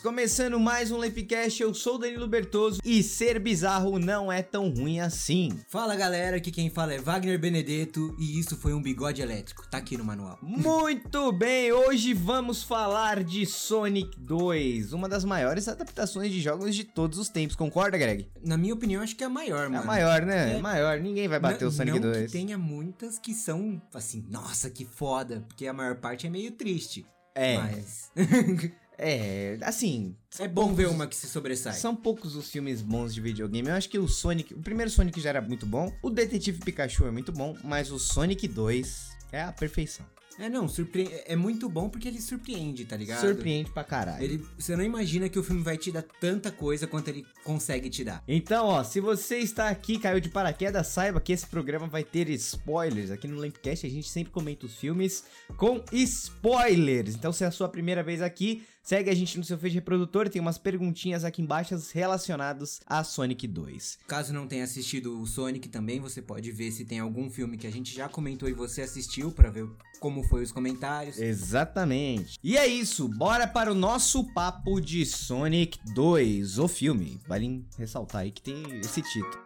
Começando mais um Lampcast, eu sou o Danilo Bertoso e ser bizarro não é tão ruim assim. Fala galera, aqui quem fala é Wagner Benedetto e isso foi um bigode elétrico, tá aqui no manual. Muito bem, hoje vamos falar de Sonic 2, uma das maiores adaptações de jogos de todos os tempos, concorda, Greg? Na minha opinião, acho que é a maior, É mano. a maior, né? É. É maior, ninguém vai bater não, o Sonic não 2. que tenha muitas que são, assim, nossa, que foda, porque a maior parte é meio triste. É, Mas é, assim, é bom ver uma que se sobressai. São poucos os filmes bons de videogame. Eu acho que o Sonic. O primeiro Sonic já era muito bom. O Detetive Pikachu é muito bom. Mas o Sonic 2 é a perfeição. É, não, surpre... é muito bom porque ele surpreende, tá ligado? Surpreende pra caralho. Ele, você não imagina que o filme vai te dar tanta coisa quanto ele consegue te dar. Então, ó, se você está aqui, caiu de paraquedas, saiba que esse programa vai ter spoilers. Aqui no Lampcast a gente sempre comenta os filmes com spoilers. Então, se é a sua primeira vez aqui, segue a gente no seu feed reprodutor. Tem umas perguntinhas aqui embaixo relacionadas a Sonic 2. Caso não tenha assistido o Sonic também, você pode ver se tem algum filme que a gente já comentou e você assistiu pra ver como foi os comentários. Exatamente. E é isso, bora para o nosso papo de Sonic 2, o filme. Vale ressaltar aí que tem esse título.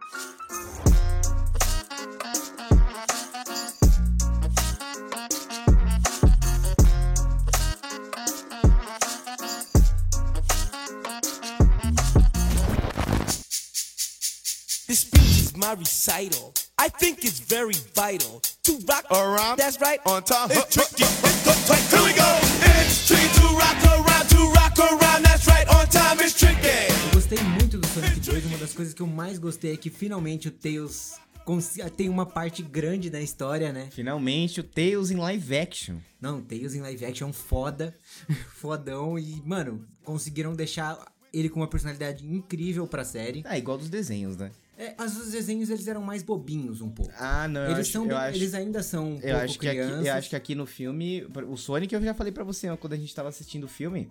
My recital. I think it's very vital to rock around. That's right. On time. It's tricky. It's tight. Here we go. It's tricky to rock around, to rock around. That's right. On time. It's tricky. Eu gostei muito do Sonic 2, uma das coisas que eu mais gostei é que finalmente o Tails cons- tem uma parte grande da história, né? Finalmente o Tails em live action. Não, Tails em live action foda, fodão e, mano, conseguiram deixar ele com uma personalidade incrível pra série. Ah, igual dos desenhos, né? É, as- os desenhos eles eram mais bobinhos um pouco. Ah, não, eu eles acho, são bem- acho, eles ainda são um eu acho que aqui, crianças. eu acho que aqui no filme, o Sonic eu já falei pra você quando a gente tava assistindo o filme,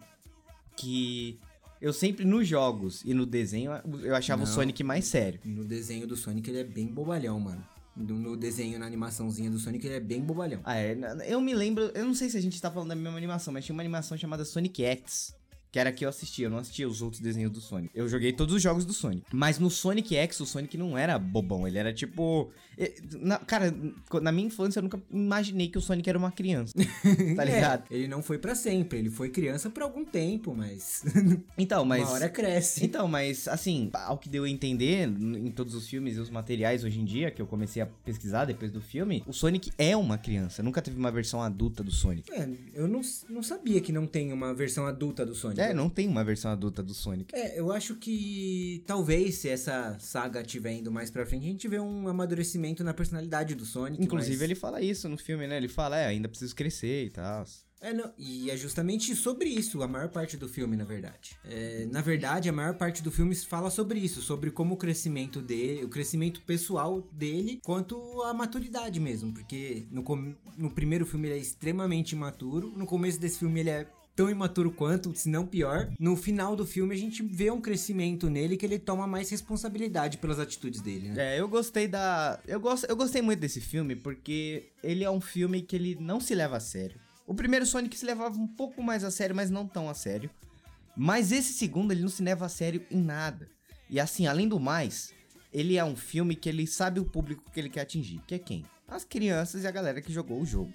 que eu sempre nos jogos e no desenho eu achava o Não. Sonic mais sério. No desenho do Sonic ele é bem bobalhão, mano. No, no desenho, na animaçãozinha do Sonic, ele é bem bobalhão. Ah, é. Eu me lembro, eu não sei se a gente tá falando da mesma animação, mas tinha uma animação chamada Sonic X. Que era que eu assistia, eu não assistia os outros desenhos do Sonic. Eu joguei todos os jogos do Sonic. Mas no Sonic X, o Sonic não era bobão, ele era tipo. na- cara, na minha infância eu nunca imaginei que o Sonic era uma criança. Tá ligado? É, ele não foi pra sempre, ele foi criança por algum tempo, mas Então, mas. uma hora cresce. Então, mas assim, ao que deu a entender em todos os filmes e os materiais hoje em dia, que eu comecei a pesquisar depois do filme, o Sonic é uma criança. Nunca teve uma versão adulta do Sonic. É, eu não, não sabia que não tem uma versão adulta do Sonic. É, não tem uma versão adulta do Sonic. É, eu acho que talvez se essa saga estiver indo mais pra frente, a gente vê um amadurecimento na personalidade do Sonic. Inclusive, mas- ele fala isso no filme, né? Ele fala, é, ainda preciso crescer e tal. É, não, e é justamente sobre isso a maior parte do filme, na verdade. É, na verdade, a maior parte do filme fala sobre isso, sobre como o crescimento dele, o crescimento pessoal dele, quanto a maturidade mesmo. Porque no, no primeiro filme ele é extremamente imaturo, no começo desse filme ele é tão imaturo quanto, se não pior. No final do filme a gente vê um crescimento nele que ele toma mais responsabilidade pelas atitudes dele, né? É, eu gostei da. Eu, gosto, eu gostei muito desse filme porque ele é um filme que ele não se leva a sério. O primeiro Sonic se levava um pouco mais a sério, mas não tão a sério. Mas esse segundo ele não se leva a sério em nada. E assim, além do mais, ele é um filme que ele sabe o público que ele quer atingir, que é quem? As crianças e a galera que jogou o jogo.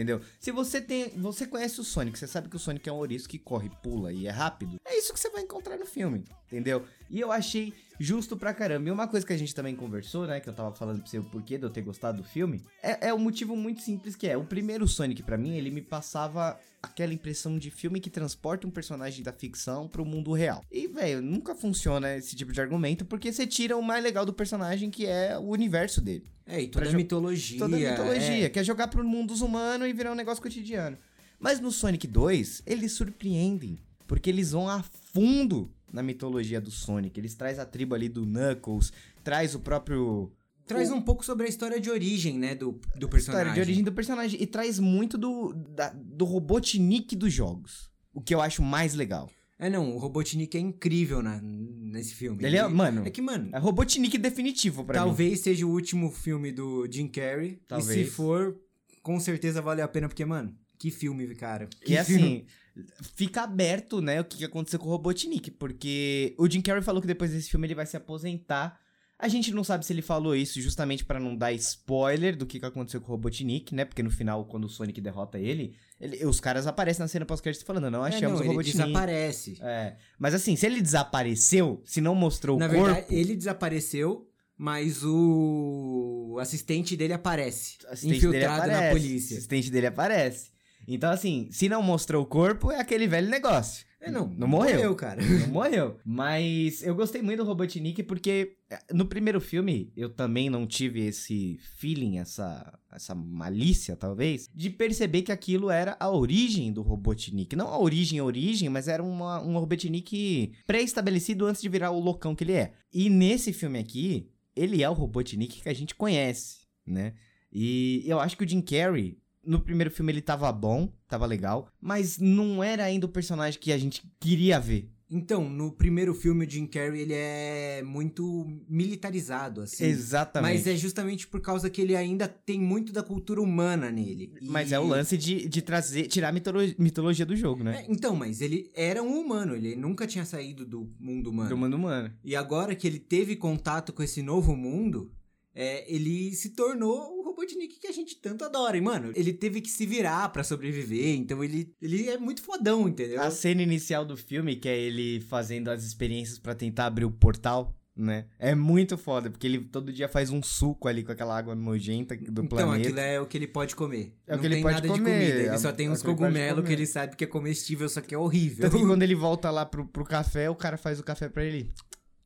Entendeu? Se você tem, você conhece o Sonic, você sabe que o Sonic é um ouriço que corre, pula e é rápido. É isso que você vai encontrar no filme, entendeu? E eu achei justo pra caramba. E uma coisa que a gente também conversou, né, que eu tava falando pra você o porquê de eu ter gostado do filme, é, é um motivo muito simples que é, o primeiro Sonic pra mim, ele me passava aquela impressão de filme que transporta um personagem da ficção pro mundo real. E, velho, nunca funciona esse tipo de argumento porque você tira o mais legal do personagem, que é o universo dele. É, e toda Pra a mitologia. Toda a mitologia, é. que é jogar pro mundo dos humanos e virar um negócio cotidiano. Mas no Sonic 2, eles surpreendem, porque eles vão a fundo na mitologia do Sonic. Eles traz a tribo ali do Knuckles, traz o próprio Traz um pouco sobre a história de origem, né, do, do personagem. história de origem do personagem e traz muito do da- do Robotnik dos jogos. O que eu acho mais legal. É, não, o Robotnik é incrível na, nesse filme. Ele é, mano, É que, mano, é Robotnik definitivo pra mim. talvez seja o último filme do Jim Carrey. E Talvez. se for, com certeza vale a pena, porque, mano, Que filme, cara. Que Que filme. assim, fica aberto, né, o que aconteceu com o Robotnik, porque o Jim Carrey falou que depois desse filme ele vai se aposentar. A gente não sabe se ele falou isso justamente pra não dar spoiler do que aconteceu com o Robotnik, né? Porque no final, quando o Sonic derrota ele, ele- os caras aparecem na cena pós-crédito falando, não É, achamos não, o ele Robotnik. desaparece. É, mas assim, se ele desapareceu, se não mostrou Na o corpo, verdade, ele desapareceu, mas o assistente dele aparece. o assistente dele infiltrado na aparece, O polícia. assistente dele aparece. Então assim, se não mostrou o corpo, é aquele velho negócio. É, não, Não morreu. cara. Não morreu. Mas eu gostei muito do Robotnik porque eh, no primeiro filme eu também não tive esse feeling, essa, essa malícia, talvez, de perceber que aquilo era a origem do Robotnik. Não a origem, a origem, mas era uma, um Robotnik pré-estabelecido antes de virar o loucão que ele é. E nesse filme aqui, ele é o Robotnik que a gente conhece, né? E eu acho que o Jim Carrey, no primeiro filme ele tava bom, tava legal, mas não era ainda o personagem que a gente queria ver. Então, no primeiro filme, o Jim Carrey, ele é muito militarizado, assim. Exatamente. Mas é justamente por causa que ele ainda tem muito da cultura humana nele. E- Mas é o lance de, de trazer, tirar a mitolo- mitologia do jogo, né? É, então, mas ele era um humano, ele nunca tinha saído do mundo humano. Do mundo humano. E agora que ele teve contato com esse novo mundo, é, ele se tornou Robotnik que a gente tanto adora. E, mano, ele teve que se virar pra sobreviver, então ele, ele é muito fodão, entendeu? A cena inicial do filme, que é ele fazendo as experiências pra tentar abrir o portal, né? É muito foda, porque ele todo dia faz um suco ali com aquela água nojenta do então, planeta. aquilo é o que ele pode comer. É o Não que ele tem pode nada comer, de comida, é ele só tem uns que ele cogumelos que ele sabe que é comestível, só que é horrível. Tanto que quando ele volta lá pro, pro café, o cara faz o café pra ele.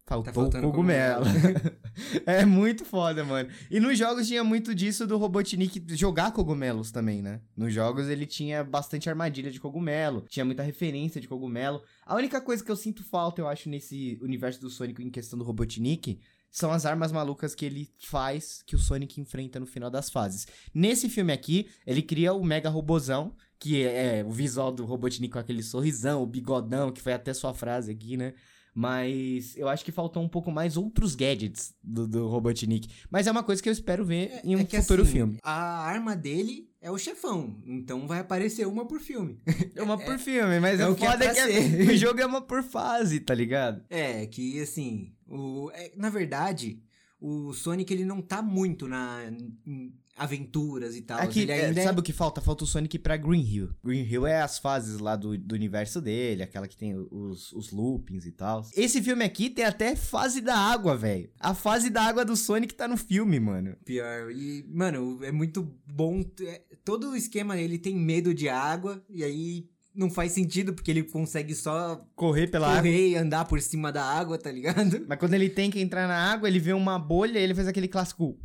Faltou o faltando cogumelo. é muito foda, mano. E nos jogos tinha muito disso do Robotnik jogar cogumelos também, né? Nos jogos ele tinha bastante armadilha de cogumelo, tinha muita referência de cogumelo. A única coisa que eu sinto falta, eu acho, nesse universo do Sonic em questão do Robotnik, são as armas malucas que ele faz, que o Sonic enfrenta no final das fases. Nesse filme aqui, ele cria o Mega Robozão, que é, é o visual do Robotnik com aquele sorrisão, o bigodão, que foi até sua frase aqui, né? Mas eu acho que faltou um pouco mais outros gadgets do, do Robotnik. Mas é uma coisa que eu espero ver em um É futuro assim, filme. A arma dele é o chefão, então vai aparecer uma por filme. É uma por filme, mas é o o que é foda é pra que o jogo é uma por fase, tá ligado? É, que assim, o, é, na verdade, o Sonic ele não tá muito na aventuras e tal. Aqui, ele é, ainda é- sabe o que falta? Falta o Sonic pra Green Hill. Green Hill é as fases lá do, do universo dele, aquela que tem os, os loopings e tal. Esse filme aqui tem até fase da água, velho. A fase da água do Sonic tá no filme, mano. pior. E, mano, é muito bom. é, todo o esquema ele tem medo de água, e aí não faz sentido, porque ele consegue só Correr pela água. correr e andar por cima da água, tá ligado? Mas quando ele tem que entrar na água, ele vê uma bolha e ele faz aquele clássico.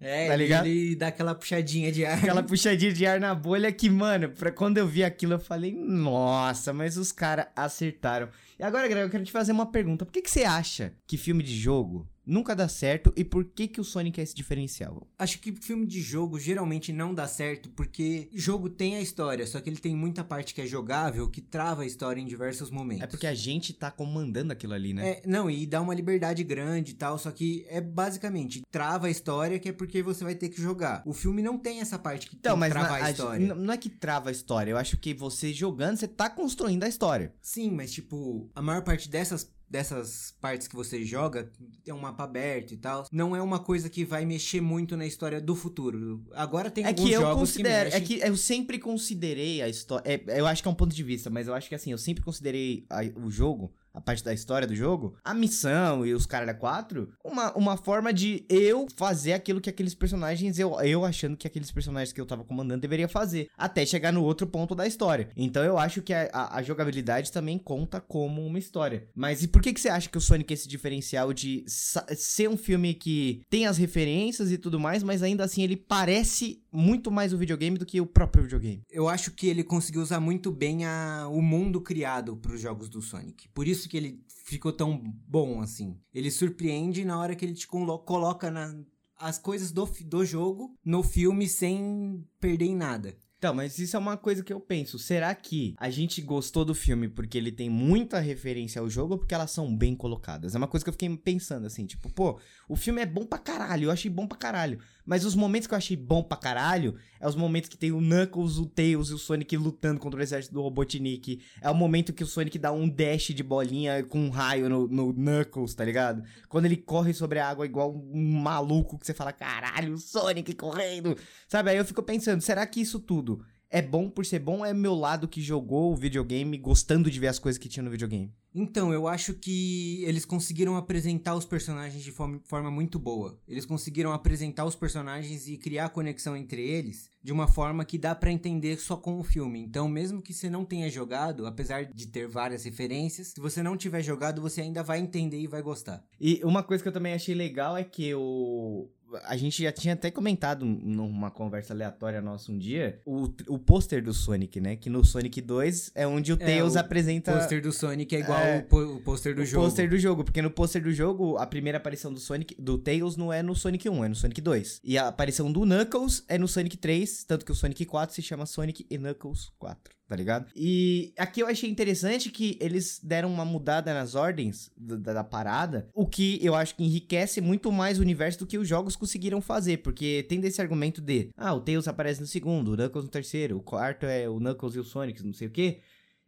É, Tá ele- ligado? ele dá aquela puxadinha de ar. Aquela puxadinha de ar na bolha que, mano, pra quando eu vi aquilo, eu falei, nossa, mas os caras acertaram. E agora, Greg, eu quero te fazer uma pergunta. Por que, que você acha que filme de jogo nunca dá certo e por que, que o Sonic é esse diferencial? Acho que filme de jogo geralmente não dá certo porque jogo tem a história, só que ele tem muita parte que é jogável que trava a história em diversos momentos. É porque a gente tá comandando aquilo ali, né? É, não, e dá uma liberdade grande e tal, só que é basicamente trava a história que é porque você vai ter que jogar. O filme não tem essa parte que Então, tem mas na- a a- história. não é que trava a história. Eu acho que você jogando, você tá construindo a história. Sim, mas tipo, a maior parte dessas dessas partes que você joga, tem um mapa aberto e tal, não é uma coisa que vai mexer muito na história do futuro. Agora tem É alguns que eu jogos considero, que é mexem... que eu sempre considerei a história, eu acho que é um ponto de vista, mas eu acho que assim, eu sempre considerei a- o jogo, a parte da história do jogo, a missão e os caras 4, uma, uma forma de eu fazer aquilo que aqueles personagens, eu, eu achando que aqueles personagens que eu tava comandando deveria fazer, até chegar no outro ponto da história. Então eu acho que a, a- a jogabilidade também conta como uma história. Mas e por que que você acha que o Sonic é esse diferencial de ser um filme que tem as referências e tudo mais, mas ainda assim ele parece muito mais o videogame do que o próprio videogame? Eu acho que ele conseguiu usar muito bem a, o mundo criado para os jogos do Sonic. Por isso que ele ficou tão bom assim. Ele surpreende na hora que ele te colo- coloca na- as coisas do, do jogo no filme sem perder em nada. Então, mas isso é uma coisa que eu penso. Será que a gente gostou do filme porque ele tem muita referência ao jogo ou porque elas são bem colocadas? É uma coisa que eu fiquei pensando assim, tipo, pô, o filme é bom pra caralho, eu achei bom pra caralho. Mas os momentos que eu achei bom pra caralho é os momentos que tem o Knuckles, o Tails e o Sonic lutando contra o exército do Robotnik. É o momento que o Sonic dá um dash de bolinha com um raio no, no Knuckles, tá ligado? Quando ele corre sobre a água igual um maluco que você fala, caralho, o Sonic correndo. Sabe? Aí eu fico pensando, será que isso tudo é bom por ser bom é meu lado que jogou o videogame gostando de ver as coisas que tinha no videogame? Então, eu acho que eles conseguiram apresentar os personagens de forma, muito boa. Eles conseguiram apresentar os personagens e criar conexão entre eles de uma forma que dá pra entender só com o filme. Então, mesmo que você não tenha jogado, apesar de ter várias referências, se você não tiver jogado, você ainda vai entender e vai gostar. E uma coisa que eu também achei legal é que o. A gente já tinha até comentado numa conversa aleatória nossa um dia o, o pôster do Sonic, né? Que no Sonic 2 é onde o É, Tails o apresenta. O pôster do Sonic é igual É. o pô- o pôster do o jogo. pôster do jogo, porque no pôster do jogo, a primeira aparição do Sonic, do Tails não é no Sonic 1, é no Sonic 2. E a aparição do Knuckles é no Sonic 3, tanto que o Sonic 4 se chama Sonic e Knuckles 4, tá ligado? E aqui eu achei interessante que eles deram uma mudada nas ordens da, da- da parada, o que eu acho que enriquece muito mais o universo do que os jogos conseguiram fazer, porque tem desse argumento de, ah, o Tails aparece no segundo, o Knuckles no terceiro, o quarto é o Knuckles e o Sonic, não sei o quê.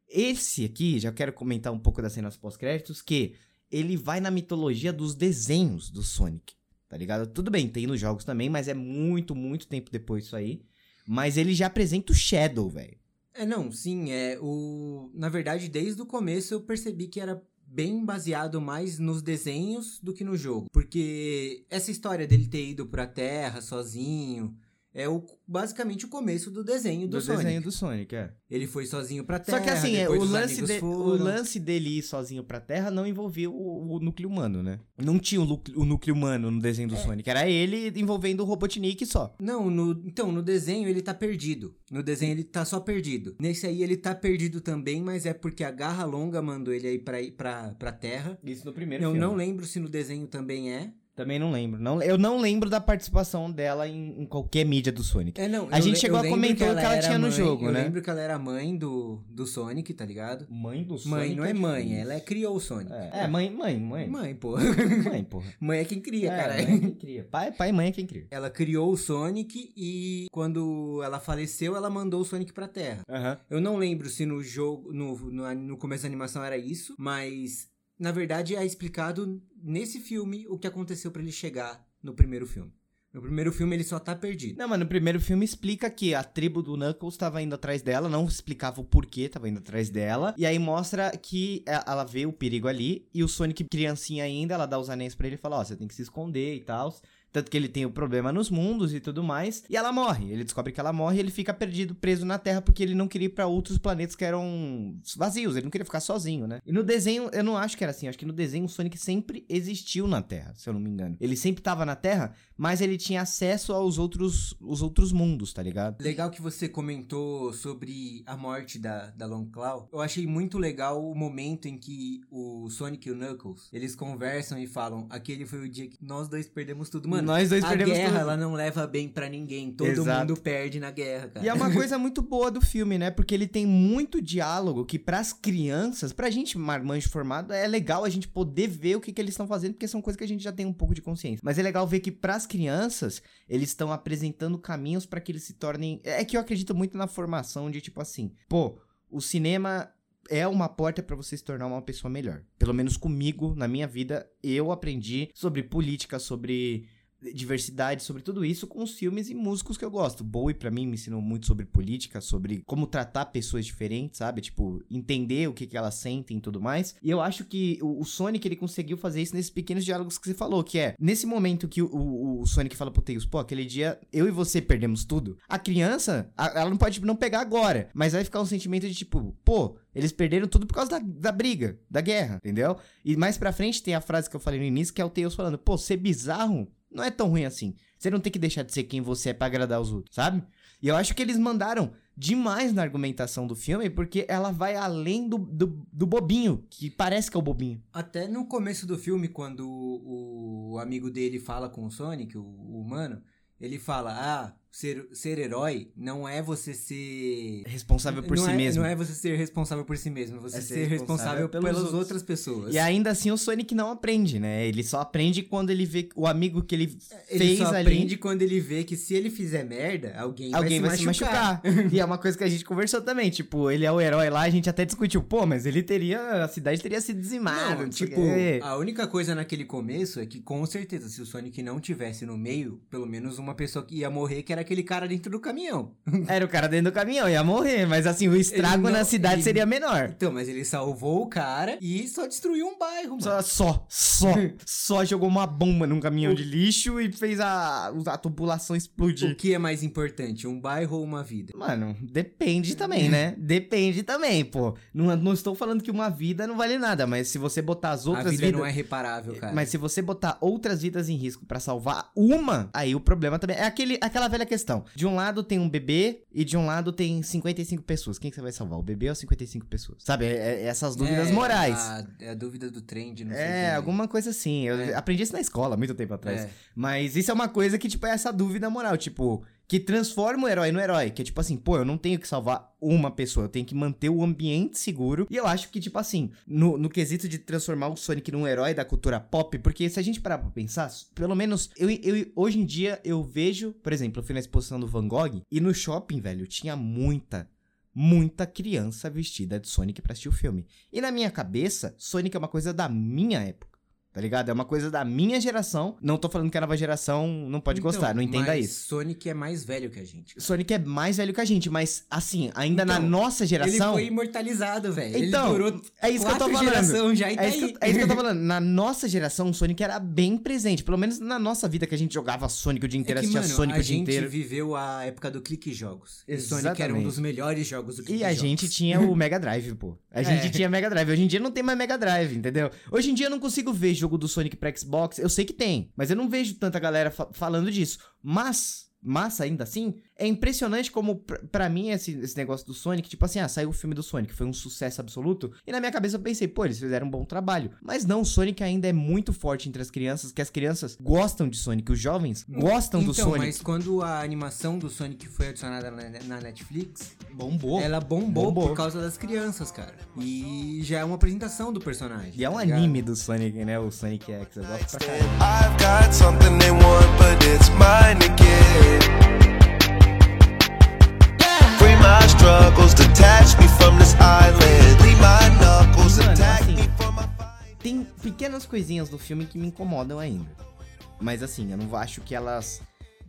Esse aqui, já quero comentar um pouco das cenas pós-créditos, que ele vai na mitologia dos desenhos do Sonic, tá ligado? Tudo bem, tem nos jogos também, mas é muito, muito tempo depois isso aí. Mas ele já apresenta o Shadow, velho. É, não, sim, é o... Na verdade, desde o começo eu percebi que era bem baseado mais nos desenhos do que no jogo. Porque essa história dele ter ido pra Terra sozinho é o, basicamente o começo do desenho do, Do Sonic. desenho do Sonic, é. Ele foi sozinho pra Terra, Só que assim, é, o, lance de- o foram. lance dele ir sozinho pra Terra não envolvia o, o núcleo humano, né? Não tinha o, núcleo- o núcleo humano no desenho do Sonic. Era ele envolvendo o Robotnik só. Não, no, então, no desenho ele tá perdido. No desenho ele tá só perdido. Nesse aí ele tá perdido também, mas é porque a Garra Longa mandou ele aí pra, ir pra, pra Terra. Isso no primeiro Eu filme. não lembro se no desenho também é. Também não lembro. Não, eu não lembro da participação dela em, em qualquer mídia do Sonic. É, não. A eu gente chegou eu a comentar o que ela era tinha no mãe- jogo, eu né? lembro que ela era mãe do, do Sonic, tá ligado? Mãe do Mãe não é mãe, ela é, criou o Sonic. É, é, mãe, mãe, mãe. Mãe, pô. Mãe, porra. mãe é quem cria, É, cara. mãe é quem cria. Pai, pai e mãe é quem cria. Ela criou o Sonic e quando ela faleceu, ela mandou o Sonic pra Terra. Eu não lembro se no jogo, no, no, no começo da animação era isso, mas na verdade é explicado nesse filme o que aconteceu pra ele chegar no primeiro filme. No primeiro filme ele só tá perdido. Não, mas no primeiro filme explica que a tribo do Knuckles tava indo atrás dela, não explicava o porquê tava indo atrás dela. E aí mostra que é, ela vê o perigo ali e o Sonic, criancinha ainda, ela dá os anéis pra ele e fala: Ó, você tem que se esconder e tal. Tanto que ele tem o problema nos mundos e tudo mais. E ela morre. Ele descobre que ela morre e ele fica perdido, preso na Terra, porque ele não queria ir pra outros planetas que eram vazios. Ele não queria ficar sozinho, né? E no desenho, eu não acho que era assim. Acho que no desenho o Sonic sempre existiu na Terra, se eu não me engano. Ele sempre tava na Terra, mas ele tinha acesso aos outros, os outros mundos, tá ligado? Legal que você comentou sobre a morte da, da Long Claw. Eu achei muito legal o momento em que o Sonic e o Knuckles, eles conversam e falam, aquele foi o dia que nós dois perdemos tudo. Mano, Nós dois a perdemos guerra, tudo. ela não leva bem pra ninguém. Todo Exato. mundo perde na guerra, cara. E é uma coisa muito boa do filme, né? Porque ele tem muito diálogo que pras crianças, pra gente marmanjo formado, é legal a gente poder ver o que, que eles estão fazendo, porque são coisas que a gente já tem um pouco de consciência. Mas é legal ver que pras crianças, eles estão apresentando caminhos pra que eles se tornem... É que eu acredito muito na formação de tipo assim, pô, o cinema é uma porta pra você se tornar uma pessoa melhor. Pelo menos comigo, na minha vida, eu aprendi sobre política, sobre diversidade, sobre tudo isso com os filmes e músicos que eu gosto. Bowie pra mim me ensinou muito sobre política, sobre como tratar pessoas diferentes, sabe? Tipo, entender o que, que elas sentem e tudo mais. E eu acho que o, o Sonic ele conseguiu fazer isso nesses pequenos diálogos que você falou, que é nesse momento que o, o, o Sonic fala pro Tails, pô, aquele dia eu e você perdemos tudo. A criança, a- ela não pode não pegar agora, mas vai ficar um sentimento de tipo, pô, eles perderam tudo por causa da, da briga, da guerra, entendeu? E mais pra frente tem a frase que eu falei no início, que é o Tails falando, pô, ser bizarro não é tão ruim assim. Você não tem que deixar de ser quem você é pra agradar os outros, sabe? E eu acho que eles mandaram demais na argumentação do filme, porque ela vai além do, do, do bobinho, que parece que é o bobinho. Até no começo do filme, quando o, o amigo dele fala com o Sonic, o, o humano, ele fala: Ah, ser, ser herói não é você ser. Responsável por si é, mesmo. Não é você ser responsável por si mesmo, é você É ser, ser responsável, responsável pelas outros. outras pessoas. E ainda assim o Sonic não aprende, né? Ele só aprende quando ele vê o amigo que ele, ele fez só ali. aprende quando ele vê que se ele fizer merda, alguém, Alguém vai, vai se se machucar. machucar. e é uma coisa que a gente conversou também. Tipo, ele é o herói lá, a gente até discutiu. Pô, mas ele teria. A cidade teria sido dizimada. Não, tipo, a única coisa naquele começo é que com certeza, se o Sonic não tivesse no meio, pelo menos uma pessoa que ia morrer, que era aquele cara dentro do caminhão. Era o cara dentro do caminhão, ia morrer. Mas assim, o estrago não- na cidade ele- seria menor. Então, mas ele salvou o cara e só destruiu um bairro, mano. Só, só, só, só jogou uma bomba num caminhão O- de lixo e fez a, a tubulação explodir. O que é mais importante, um bairro ou uma vida? Mano, depende também, né? Depende também, pô. Não, não estou falando que uma vida não vale nada, mas se você botar as a outras vida vidas. não é reparável, cara. Mas se você botar outras vidas em risco pra salvar uma, aí o problema também é aquele, aquela velha questão. De um lado tem um bebê e de um lado tem 55 pessoas. Quem que você vai salvar? O bebê ou 55 pessoas? Sabe? É- é essas dúvidas É, morais. A, é a dúvida do trend, não sei o É, quê. alguma coisa assim. Eu É. aprendi isso na escola, muito tempo atrás. É. Mas isso é uma coisa que, tipo, é essa dúvida moral, tipo, que transforma o herói no herói. Que é tipo assim, pô, eu não tenho que salvar uma pessoa, eu tenho que manter o ambiente seguro. E eu acho que, tipo assim, no, no quesito de transformar o Sonic num herói da cultura pop, porque se a gente parar pra pensar, pelo menos eu, eu hoje em dia eu vejo, por exemplo, eu fui na exposição do Van Gogh e no shopping, velho, tinha muita. Muita criança vestida de Sonic pra assistir o filme. E na minha cabeça, Sonic é uma coisa da minha época. Tá ligado? É uma coisa da minha geração. Não tô falando que a nova geração não pode Então, gostar, não entenda isso. Sonic é mais velho que a gente. cara. Sonic é mais velho que a gente, mas assim, ainda na Então, nossa Ele geração. foi imortalizado, velho. Então, ele durou é isso que eu tô falando. geração já e tá É isso, que, é isso que eu tô falando. Na nossa geração, o Sonic era bem presente. Pelo menos na nossa vida que a gente jogava Sonic o dia inteiro, É que, assistia mano, Sonic a o dia gente inteiro. viveu a época do Clique Jogos. E Sonic era um Exatamente. dos melhores jogos do Clique E a Jogos. gente tinha o Mega Drive, pô. A gente É. tinha Mega Drive. Hoje em dia não tem mais Mega Drive, entendeu? Hoje em dia eu não consigo ver jogo do Sonic pra Xbox. Eu sei que tem, mas eu não vejo tanta galera fa- falando disso. Mas, massa ainda assim, é impressionante como, pra mim, esse, esse negócio do Sonic, tipo assim, ah, saiu o filme do Sonic, foi um sucesso absoluto. E na minha cabeça eu pensei, pô, eles fizeram um bom trabalho. Mas não, o Sonic ainda é muito forte entre as crianças, que as crianças gostam de Sonic, os jovens gostam do então, Sonic. mas quando a animação do Sonic foi adicionada na, na Netflix, Bombou. ela bombou, Bombou. por causa das crianças, cara. E já é uma apresentação do personagem. E é um tá ligado? anime do Sonic, né? O Sonic X. Eu gosto pra caralho. I've got something they want, but it's mine to Tem pequenas coisinhas do filme que me incomodam ainda. Mas assim, eu não acho que elas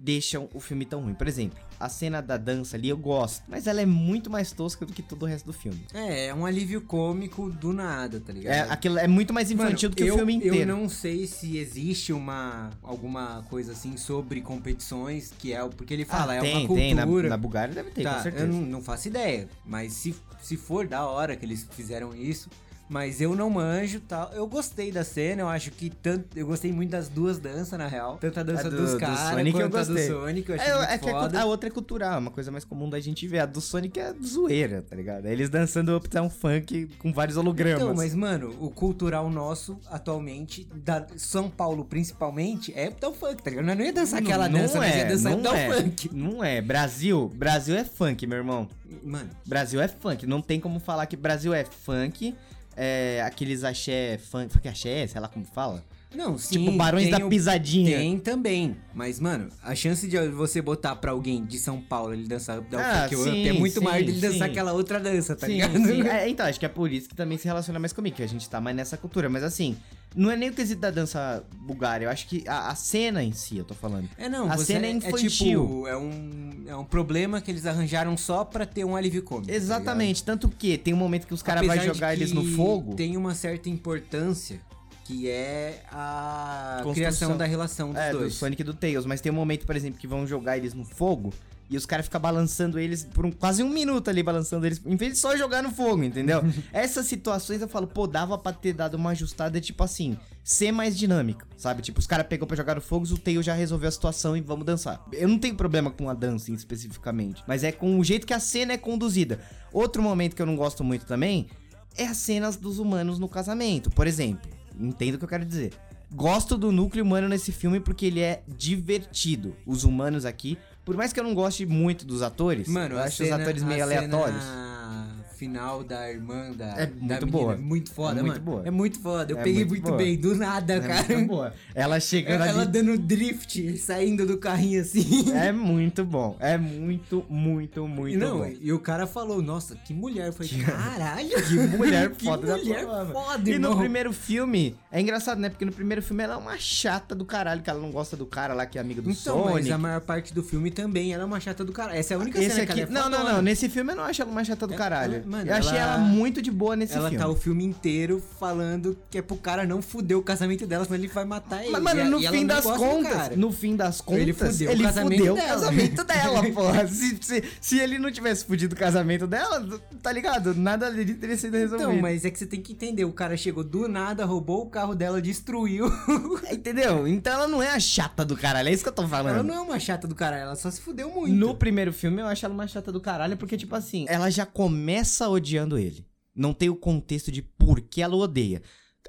deixam o filme tão ruim. Por exemplo, a cena da dança ali eu gosto, mas ela é muito mais tosca do que todo o resto do filme. É, é um alívio cômico do nada, tá ligado? É, aquilo é muito mais infantil Mano, do que eu, o filme inteiro. Eu não sei se existe uma alguma coisa assim sobre competições, que é o- porque ele fala, Ah, é tem, uma tem. Na, cultura. na Bulgária deve ter, tá, com certeza. eu não, não faço ideia, mas se, se for da hora que eles fizeram isso, mas eu não manjo, tal. Eu gostei da cena, eu acho que tanto eu gostei muito das duas danças na real, tanto a dança A do- dos do caras eu quanto a do. Sonic, eu achei É, muito é que a, foda. a outra é cultural, é uma coisa mais comum da gente ver. A do Sonic é zoeira, tá ligado? Eles dançando Uptown Funk com vários hologramas. Então, mas, mano, o cultural nosso, atualmente, da São Paulo principalmente, é Uptown Funk, tá ligado? Nós não ia dançar aquela dança, nós ia dançar não Uptown é, Funk. Não é. Brasil, Brasil é funk, meu irmão. Mano, Brasil é funk. Não tem como falar que Brasil é funk. É, aqueles axé, funk, funk axé, sei lá como fala. não, sim. tipo, Barões da o- Pisadinha. Tem também. Mas, mano, a chance de você botar pra alguém de São Paulo ele dançar Uptown Ah, Funk sim, é muito sim, maior dele dançar sim. aquela outra dança, tá sim, ligado? sim. É, então, acho que é por isso que também se relaciona mais comigo, que a gente tá mais nessa cultura. Mas assim, não é nem o quesito da dança bulgária, eu acho que a, a cena em si, eu tô falando. É, não, A cena é é infantil. tipo, é um, é um problema que eles arranjaram só pra ter um alívio cômico. tá Exatamente, tanto que tem um momento que os caras vão jogar eles no fogo. Tem uma certa importância que é a Construção. criação da relação dos É, do dois. Sonic e do Tails, mas tem um momento, por exemplo, que vão jogar eles no fogo e os caras ficam balançando eles por um- quase um minuto ali, balançando eles, em vez de só jogar no fogo, entendeu? Essas situações eu falo, pô, dava pra ter dado uma ajustada, tipo assim, ser mais dinâmico, sabe? Tipo, os caras pegou pra jogar no fogo, o Tails já resolveu a situação e vamos dançar. Eu não tenho problema com a dança especificamente, mas é com o jeito que a cena é conduzida. Outro momento que eu não gosto muito também é as cenas dos humanos no casamento. Por exemplo, entendo o que eu quero dizer. Gosto do núcleo humano nesse filme porque ele é divertido. Os humanos aqui Por mais que eu não goste muito dos atores, Mano, eu acho cena, os atores meio aleatórios. Cena final da irmã da, É da muito menina, boa. é muito foda, É muito mano. boa. É muito foda. Eu É peguei muito muito, bem, do nada, É cara. muito boa. Ela chegando Ela ali. dando drift, saindo do carrinho assim. É muito bom. É muito, muito, muito não, bom. e o cara falou, nossa, que mulher. Eu falei, caralho. Que mulher Que foda da mulher foda, E no primeiro filme, é engraçado, né? Porque no primeiro filme ela é uma chata do caralho, que ela não gosta do cara lá que é amigo do Então, Sonic. mas a maior parte do filme também ela é uma chata do cara. Essa é a única Esse cena que aqui. ela é não, não, não. Nesse filme eu não acho ela uma chata do É, caralho. Ela- mano, eu achei ela- ela muito de boa nesse Ela filme. tá o filme inteiro falando que é pro cara não fuder o casamento dela, senão ele vai matar ele. Mas, mano, no e ela fim das contas, no fim das contas, Ele fudeu o ele casamento fudeu o dela. casamento dela, porra. Se, se, se ele não tivesse fudido o casamento dela, tá ligado? Nada ali teria sido resolvido. Então, mas é que você tem que entender, o cara chegou do nada, roubou o carro dela, destruiu. Entendeu? Então ela não é a chata do caralho, é isso que eu tô falando. ela não é uma chata do cara, ela só se fudeu muito. No primeiro filme eu acho ela uma chata do caralho, porque, tipo assim, ela já começa odiando ele. Não tem o contexto de por que ela o odeia.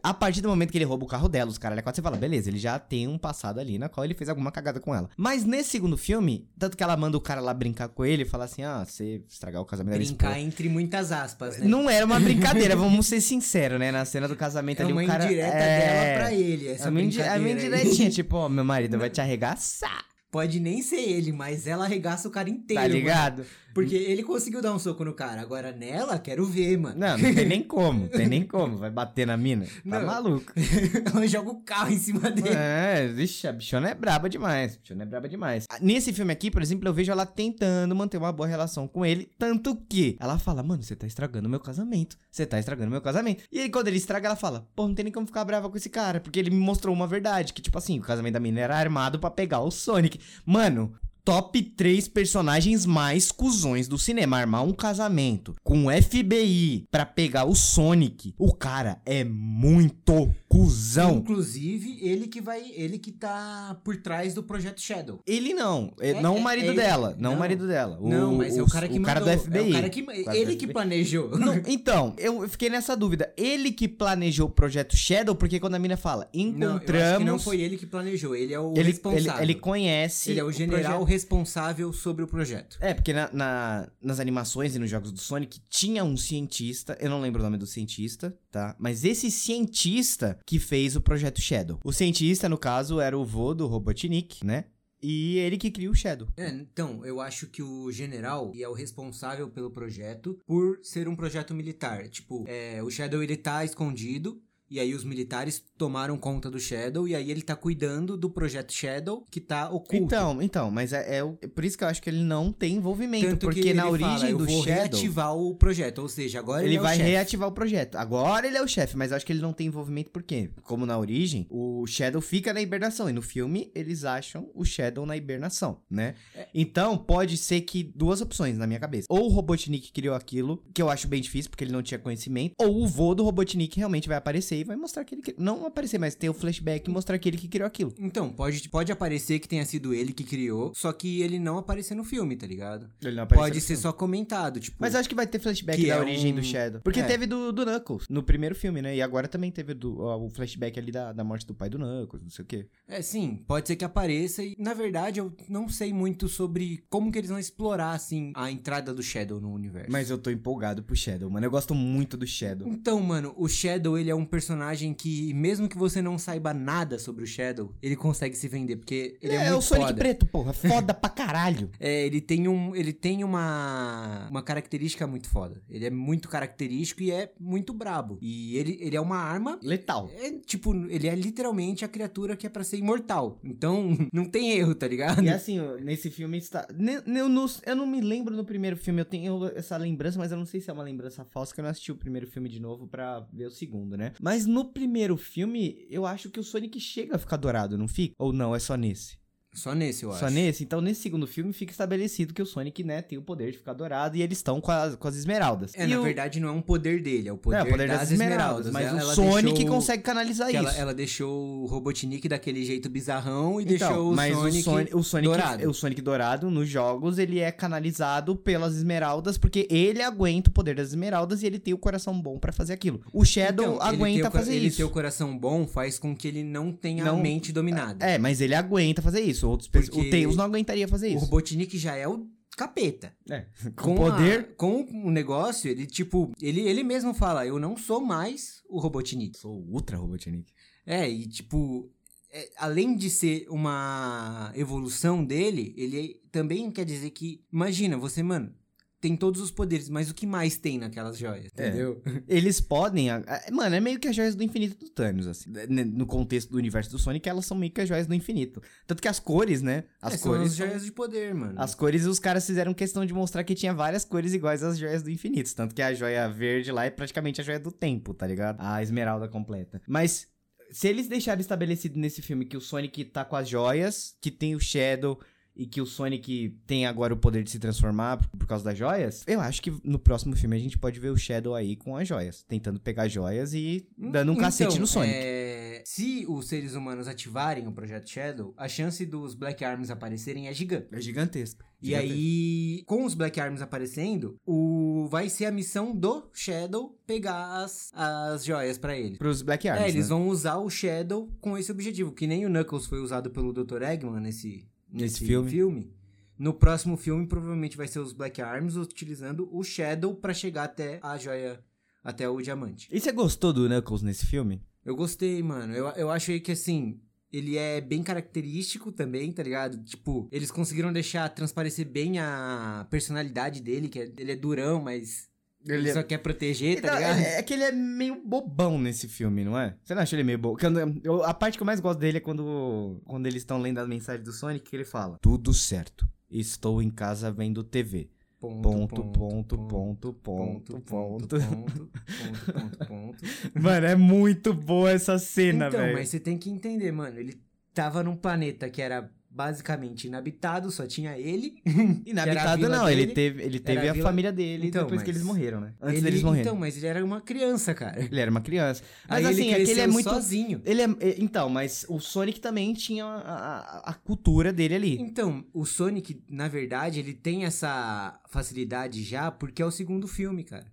A partir do momento que ele rouba o carro dela, os caras você fala, beleza, ele já tem um passado ali na qual ele fez alguma cagada com ela. Mas nesse segundo filme, tanto que ela manda o cara lá brincar com ele e falar assim: ah, você estragar o casamento Brincar entre muitas aspas, né? Não era uma brincadeira, vamos ser sinceros, né? Na cena do casamento é ali, o cara. indireta é... dela pra ele, essa É uma, indi- é uma brincadeira indiretinha, tipo, ó, meu marido vai te arregaçar, Pode nem ser ele, mas ela arregaça o cara inteiro, tá mano. ligado? Porque ele conseguiu dar um soco no cara, agora nela, quero ver, mano. Não, não tem nem como, tem nem como, vai bater na mina. Tá Não. maluco. ela joga o carro em cima dele. É, vixe, a bichona é braba demais. A bichona é braba demais. Ah, Nesse filme aqui, por exemplo, eu vejo ela tentando manter uma boa relação com ele. Tanto que ela fala, mano, você tá estragando meu casamento. Você tá estragando meu casamento. E aí, quando ele estraga, ela fala, pô, não tem nem como ficar brava com esse cara. Porque ele me mostrou uma verdade. Que, tipo assim, o casamento da mina era armado pra pegar o Sonic. Mano. Top 3 personagens mais cuzões do cinema. Armar um casamento com o FBI pra pegar o Sonic. O cara é muito cuzão. Inclusive, ele que vai. Ele que tá por trás do projeto Shadow. Ele não, é- É, não é- o marido é- dela, não, o não. marido dela. O, não, mas é o cara que o cara mandou. do FBI. É o cara que, O cara do ele que FBI. planejou. Não, então, eu fiquei nessa dúvida. Ele que planejou o projeto Shadow, porque quando a mina fala, Não, encontramos. acho que não foi ele que planejou, ele é o ele, ele, responsável. ele conhece. Ele é o general projeto. Responsável sobre o projeto. É, porque na- na- nas animações e nos jogos do Sonic tinha um cientista, eu não lembro o nome do cientista, tá? Mas esse cientista que fez o projeto Shadow. O cientista, no caso, era o vô do Robotnik, né? E ele que cria o Shadow. É, então, eu acho que o general é o responsável pelo projeto por ser um projeto militar. Tipo, é, o Shadow ele tá escondido. E aí os militares tomaram conta do Shadow e aí ele tá cuidando do projeto Shadow que tá oculto. Então, então, mas é, é o- é por isso que eu acho que ele não tem envolvimento, Tanto porque que na origem fala, eu do vou Shadow reativar o projeto, ou seja, agora ele, ele é o vai reativar o projeto. Agora ele é o chefe, mas eu acho que ele não tem envolvimento porque, como na origem, o Shadow fica na hibernação e no filme eles acham o Shadow na hibernação, né? É. Então pode ser que duas opções na minha cabeça. Ou o Robotnik criou aquilo, que eu acho bem difícil porque ele não tinha conhecimento, ou o vô do Robotnik realmente vai aparecer e vai mostrar que ele cri- não aparecer, mas ter o flashback e mostrar que ele que criou aquilo. Então, pode, pode aparecer que tenha sido ele que criou, só que ele não aparecer no filme, tá ligado? Ele não Pode ser só comentado, tipo. Mas eu acho que vai ter flashback da é origem um- do Shadow. Porque É. teve do, do Knuckles no primeiro filme, né? E agora também teve do, ó, o flashback ali da, da morte do pai do Knuckles, não sei o quê. É, sim, pode ser que apareça e, na verdade, eu não sei muito sobre como que eles vão explorar, assim, a entrada do Shadow no universo. Mas eu tô empolgado pro Shadow, mano. Eu gosto muito do Shadow. Então, mano, o Shadow, ele é um personagem que, mesmo que você não saiba nada sobre o Shadow, ele consegue se vender, porque ele é, é muito o Sonic foda. preto, porra. Foda pra caralho. É, ele tem, um, ele tem uma, uma característica muito foda. Ele é muito característico e é muito brabo. E ele, ele é uma arma Letal. É, tipo, ele é literalmente a criatura que é pra ser imortal. Então, não tem erro, tá ligado? E assim, nesse filme está. Eu não, eu não me lembro no primeiro filme, eu tenho essa lembrança, mas eu não sei se é uma lembrança falsa, que eu não assisti o primeiro filme de novo pra ver o segundo, né? Mas no primeiro filme, eu acho que o Sonic chega a ficar dourado, não fica? Ou não, é só nesse? Só nesse, eu Só acho. nesse? Então, nesse segundo filme, fica estabelecido que o Sonic, né, tem o poder de ficar dourado e eles estão com as, com as esmeraldas. É, E na o- verdade, não é um poder dele, é o poder, é, o poder das, das, esmeraldas, esmeraldas. mas Ela- o ela Sonic deixou- consegue canalizar que isso. ela, ela deixou o Robotnik daquele jeito bizarrão e Então, deixou o mas Sonic, o Sonic, o Sonic dourado. o Sonic dourado nos jogos ele é canalizado pelas esmeraldas porque ele aguenta o poder das esmeraldas e ele tem o coração bom pra fazer aquilo. O Shadow Então, aguenta ter o fazer ele isso. ter o coração bom faz com que ele não tenha Não- a mente dominada. É, mas ele aguenta fazer isso. Isso. Outros O Tails não aguentaria fazer O isso. Robotnik já é o capeta. É. Com, a- poder. com o negócio, ele, tipo, ele, ele mesmo fala, eu não sou mais o Robotnik. Sou Ultra Robotnik. É, e tipo, é, além de ser uma evolução dele, ele também quer dizer que, imagina, você, mano, tem todos os poderes, mas o que mais tem naquelas joias, É. entendeu? Eles podem. Mano, é meio que as joias do infinito do Thanos, assim. né, No contexto do universo do Sonic, elas são meio que as joias do infinito. Tanto que as cores, né? As É, são cores. as joias de poder, mano. As cores, os caras fizeram questão de mostrar que tinha várias cores iguais às joias do infinito. Tanto que a joia verde lá é praticamente a joia do tempo, tá ligado? A esmeralda completa. Mas, se eles deixarem estabelecido nesse filme que o Sonic tá com as joias, que tem o Shadow e que o Sonic tem agora o poder de se transformar por, por causa das joias, eu acho que no próximo filme a gente pode ver o Shadow aí com as joias, tentando pegar joias e dando um cacete Então, no Sonic. é, se os seres humanos ativarem o Projeto Shadow, a chance dos Black Arms aparecerem é gigante. É gigantesco. E aí, com os Black Arms aparecendo, o vai ser a missão do Shadow pegar as, as joias pra ele. Pros Black Arms, é, eles né? vão usar o Shadow com esse objetivo, que nem o Knuckles foi usado pelo Dr. Eggman nesse, Nesse nesse filme. No próximo filme, provavelmente vai ser os Black Arms utilizando o Shadow pra chegar até a joia, até o diamante. E você gostou do Knuckles nesse filme? Eu gostei, mano. Eu, eu achei que, assim, ele é bem característico também, tá ligado? Tipo, eles conseguiram deixar transparecer bem a personalidade dele, que é- ele é durão, mas ele, Ele é- só quer proteger, tá Então, ligado? é, é que ele é meio bobão nesse filme, não é? Você não acha ele meio eu- a parte que eu mais gosto dele é quando, quando eles estão lendo a mensagem do Sonic, que ele fala: Tudo certo. Estou em casa vendo TV. Ponto, ponto, ponto, ponto, ponto, ponto, ponto, ponto, ponto. Mano, é muito boa essa cena, Então, velho. mas você tem que entender, mano. Ele tava num planeta que era basicamente inabitado, só tinha ele. Inabitado não, ele dele, teve, ele teve era a vila- família dele Então, depois que eles morreram, né? Antes ele, deles morrerem. Então, mas ele era uma criança, cara. Ele era uma criança. Mas Aí assim, ele é que ele é muito. sozinho. Ele é, é- então, mas o Sonic também tinha a, a- a cultura dele ali. Então, o Sonic, na verdade, ele tem essa facilidade já porque é o segundo filme, cara.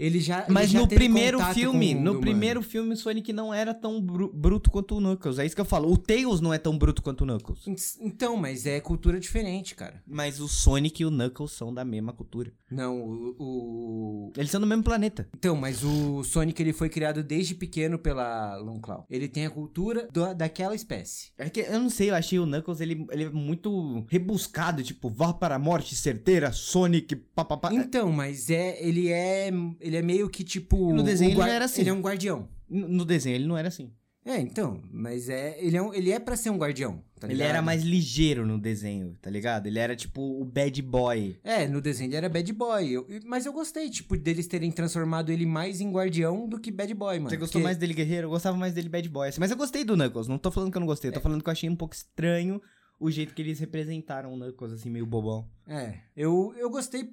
Ele já. ele Mas já no primeiro filme, com o no mundo, primeiro filme, o Sonic não era tão bru- bruto quanto o Knuckles. É isso que eu falo. O Tails não é tão bruto quanto o Knuckles. mano. Então, mas é cultura diferente, cara. Mas o Sonic e o Knuckles são da mesma cultura. Não, o, o- Eles são do mesmo planeta. Então, mas o Sonic ele foi criado desde pequeno pela Long Claw. Ele tem a cultura do- daquela espécie. É que eu não sei, eu achei o Knuckles ele, ele é muito rebuscado, tipo, vá para a morte certeira, Sonic, papapá. Então, mas é ele é ele é meio que tipo No desenho ele não era assim. Ele é um guardião. No desenho ele não era assim. É, então, mas é ele é um, ele é para ser um guardião, tá ele era mais ligeiro no desenho, tá ligado? Ele era tipo o bad boy. É, no desenho ele era bad boy. Eu- mas eu gostei, tipo, deles terem transformado ele mais em guardião do que bad boy, mano. Você gostou Porque- mais dele guerreiro? Eu gostava mais dele bad boy. assim. Mas eu gostei do Knuckles. Não tô falando que eu não gostei. Eu tô falando que eu achei um pouco estranho o jeito que eles representaram o Knuckles, assim, meio bobão. É, eu, eu gostei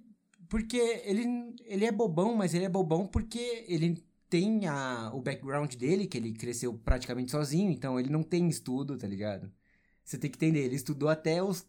porque ele, ele é bobão, mas ele é bobão porque ele tem a, o background dele, que ele cresceu praticamente sozinho, então ele não tem estudo, tá ligado? Você tem que entender, ele estudou até os.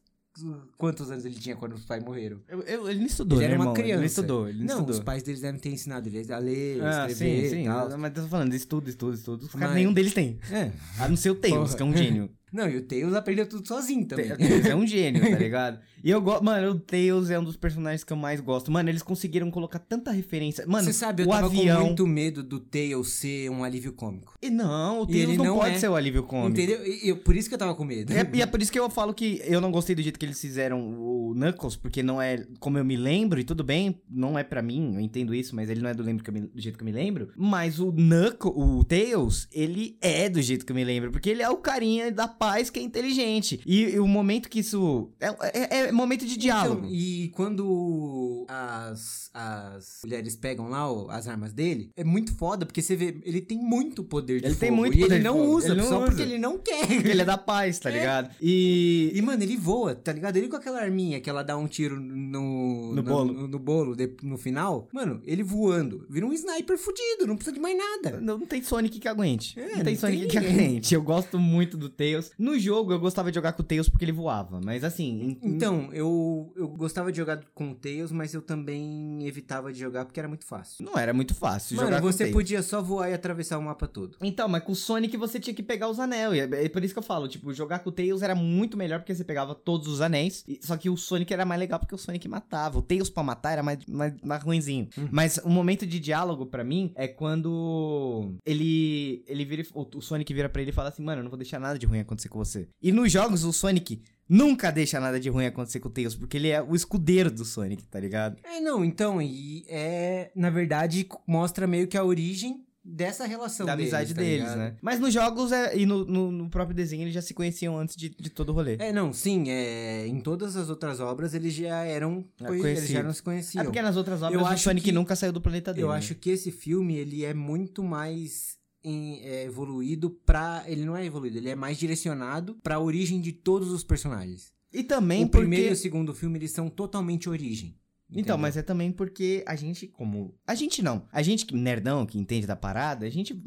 Quantos anos ele tinha quando os pais morreram? Eu- eu- ele não estudou, ele né, era uma irmão? criança. Ele não estudou, ele não, estudou. os pais deles devem ter ensinado ele a ler, Ah, escrever sim, sim. Mas eu tô falando, estudo, estudo, estudo. Os caras, Mas- nenhum deles tem. É. A não ser o Tails, que é um gênio. Não, e o Tails aprendeu tudo sozinho também. O Tails é um gênio, tá ligado? E eu gosto. Mano, o Tails é um dos personagens que eu mais gosto. Mano, eles conseguiram colocar tanta referência. Mano, Você sabe, eu o tava avião. com muito medo do Tails ser um alívio cômico. E não, o Tails não, não pode é. ser o alívio cômico. Entendeu? E, eu- por isso que eu tava com medo. É, e é por isso que eu falo que eu não gostei do jeito que eles fizeram o Knuckles, porque não é como eu me lembro, e tudo bem, não é pra mim, eu entendo isso, mas ele não é do, lembro me- do jeito que eu me lembro. Mas o Knuckles, o Tails, ele é do jeito que eu me lembro, porque ele é o carinha da paz que é inteligente. E, e o momento que isso. É, é- é momento de diálogo. Então, e quando as, as mulheres pegam lá o- as armas dele, é muito foda, porque você vê, ele tem muito poder de Ele fogo. tem muito e poder ele não fogo. usa, Ele não só usa. porque ele não quer. Ele é da paz, tá É. ligado? E. E, mano, ele voa, tá ligado? Ele com aquela arminha que ela dá um tiro no... No bolo. No, no bolo, de- no final. Mano, ele voando. Vira um sniper fudido, não precisa de mais nada. Não, não tem Sonic que aguente. É, não tem não Sonic tem que aguente. Eu gosto muito do Tails. Tails. No jogo, eu gostava de jogar com o Tails porque ele voava. Mas assim. em- Então, eu, eu gostava de jogar com o Tails, mas eu também evitava de jogar porque era muito fácil. Não era muito fácil Mano, jogar você podia só voar e atravessar o mapa todo. Então, mas com o Sonic você tinha que pegar os anéis. E É por isso que eu falo, tipo, jogar com o Tails era muito melhor porque você pegava todos os anéis. Só que o Sonic era mais legal porque o Sonic matava. O Tails pra matar era mais, mais, mais ruinzinho. Mas o momento de diálogo pra mim é quando ele ele vira, o, o Sonic vira pra ele e fala assim: "Mano, eu não vou deixar nada de ruim acontecer com você". E nos jogos o Sonic nunca deixa nada de ruim acontecer com o Tails, porque ele é o escudeiro do Sonic, tá ligado? É, não, então, e é, na verdade, mostra meio que a origem dessa relação da amizade tá deles, ligado? né? Mas nos jogos é, e no, no, no próprio desenho eles já se conheciam antes de, de todo o rolê. É, não, sim, é, em todas as outras obras eles já eram, É, conhe- eles já não se conheciam. É porque nas outras obras Eu o acho Sonic que- nunca saiu do planeta dele. Eu né? acho que esse filme, ele é muito mais em- é, evoluído pra... Ele não é evoluído, ele é mais direcionado pra origem de todos os personagens. E também o porque... primeiro e o segundo filme, eles são totalmente origem. Então, entendeu? mas é também porque a gente, como. A gente não. A gente que nerdão, que entende da parada, a gente.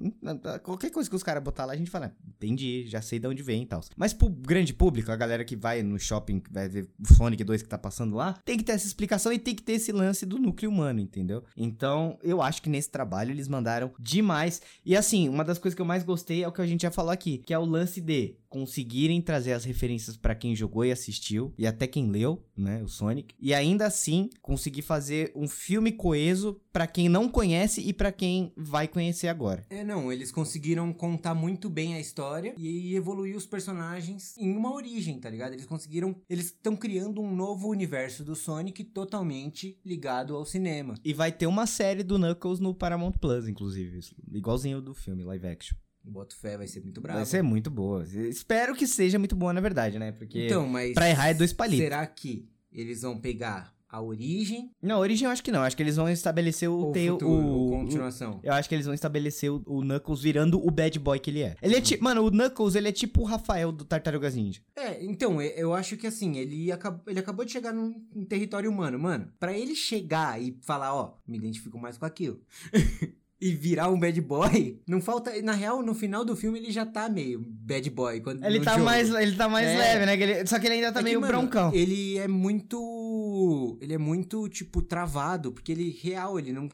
Qualquer coisa que os caras botar lá, a gente fala, "Ah, entendi, já sei de onde vem e tal. Mas pro grande público, a galera que vai no shopping, que vai ver o Sonic 2 que tá passando lá, tem que ter essa explicação e tem que ter esse lance do núcleo humano, entendeu? Então, eu acho que nesse trabalho eles mandaram demais. E assim, uma das coisas que eu mais gostei é o que a gente já falou aqui, que é o lance de conseguirem trazer as referências pra quem jogou e assistiu, e até quem leu, né, o Sonic, e ainda assim conseguir fazer um filme coeso pra quem não conhece e pra quem vai conhecer agora. É, não, eles conseguiram contar muito bem a história e evoluir os personagens em uma origem, tá ligado? Eles conseguiram. Eles estão criando um novo universo do Sonic totalmente ligado ao cinema. E vai ter uma série do Knuckles no Paramount Plus, inclusive, igualzinho do filme live action. Boto fé, vai ser muito bravo. Vai ser muito boa. Espero que seja muito boa, na verdade, né? Porque Então, mas. pra errar é dois palitos. Será que eles vão pegar a origem Não, origem eu acho que não. Acho que eles vão estabelecer o ou tail- futuro, o, ou o- continuação? Eu acho que eles vão estabelecer o, o Knuckles virando o bad boy que ele é. Ele é tipo. Mano, o Knuckles, ele é tipo o Rafael do Tartarugas Ninja. É, então, eu acho que assim, ele, acab- ele acabou de chegar num, num território humano, mano. Pra ele chegar e falar, ó, me identifico mais com aquilo. e virar um bad boy, não falta. Na real, no final do filme ele já tá meio bad boy. Quando, Ele tá, jogo. mais, ele tá mais É. leve, né? Que ele- só que ele ainda tá É que, meio mano, broncão. Ele é muito. Ele é muito, tipo, travado, porque ele, real, ele não.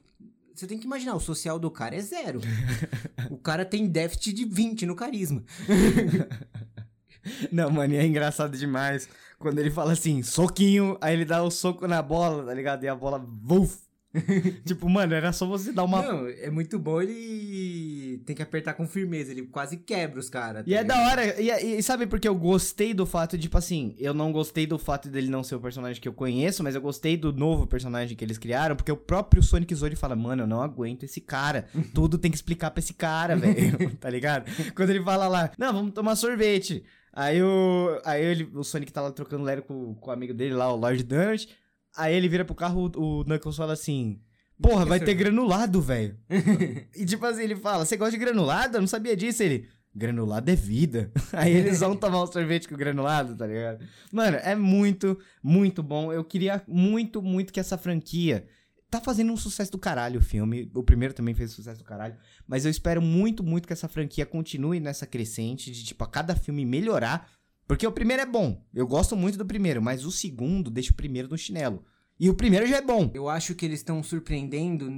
Você tem que imaginar, o social do cara é zero. o cara tem déficit de 20 no carisma. Não, mano, e é engraçado demais. Quando ele fala assim, soquinho, aí ele dá o soco na bola, tá ligado? E a bola, vuf. tipo, mano, era só você dar uma. Não, é muito bom ele tem que apertar com firmeza, ele quase quebra os caras. E é da hora. E, e sabe por que eu gostei do fato, de, tipo assim, eu não gostei do fato dele não ser o personagem que eu conheço, mas eu gostei do novo personagem que eles criaram, porque o próprio Sonic Zone fala, mano, eu não aguento esse cara. Tudo tem que explicar pra esse cara, velho. tá ligado? Quando ele fala lá, não, vamos tomar sorvete. Aí o. Aí ele, o Sonic tá lá trocando lero com, com o amigo dele lá, o Lord Donut. Aí ele vira pro carro, o, Knuckles fala assim. Porra, vai ter granulado, velho. E tipo assim, ele fala, você gosta de granulado? Eu não sabia disso. Ele, granulado é vida. Aí eles vão tomar um sorvete com granulado, tá ligado? Mano, é muito, muito bom. Eu queria muito, muito que essa franquia... Tá fazendo um sucesso do caralho o filme. O primeiro também fez sucesso do caralho. Mas eu espero muito, muito que essa franquia continue nessa crescente de, tipo, a cada filme melhorar. Porque o primeiro é bom. Eu gosto muito do primeiro, mas o segundo deixa o primeiro no chinelo. E o primeiro já é bom. Eu acho que eles estão surpreendendo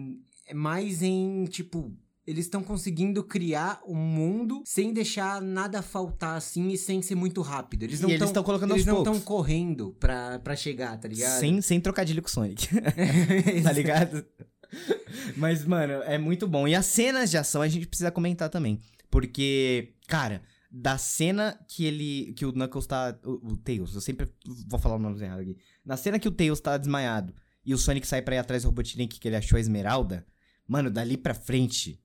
mais em, tipo, eles estão conseguindo criar um mundo sem deixar nada faltar assim e sem ser muito rápido. Eles não estão tão colocando Eles não estão correndo pra, pra chegar, tá ligado? Sem, sem trocadilho com Sonic. tá ligado? Mas, mano, é muito bom. E as cenas de ação a gente precisa comentar também. Porque, cara, da cena que ele. que o Knuckles tá. O, o Tails, eu sempre vou falar o nome errado aqui. Na cena que o Tails tá desmaiado e o Sonic sai pra ir atrás do Robotnik que ele achou a esmeralda. Mano, dali pra frente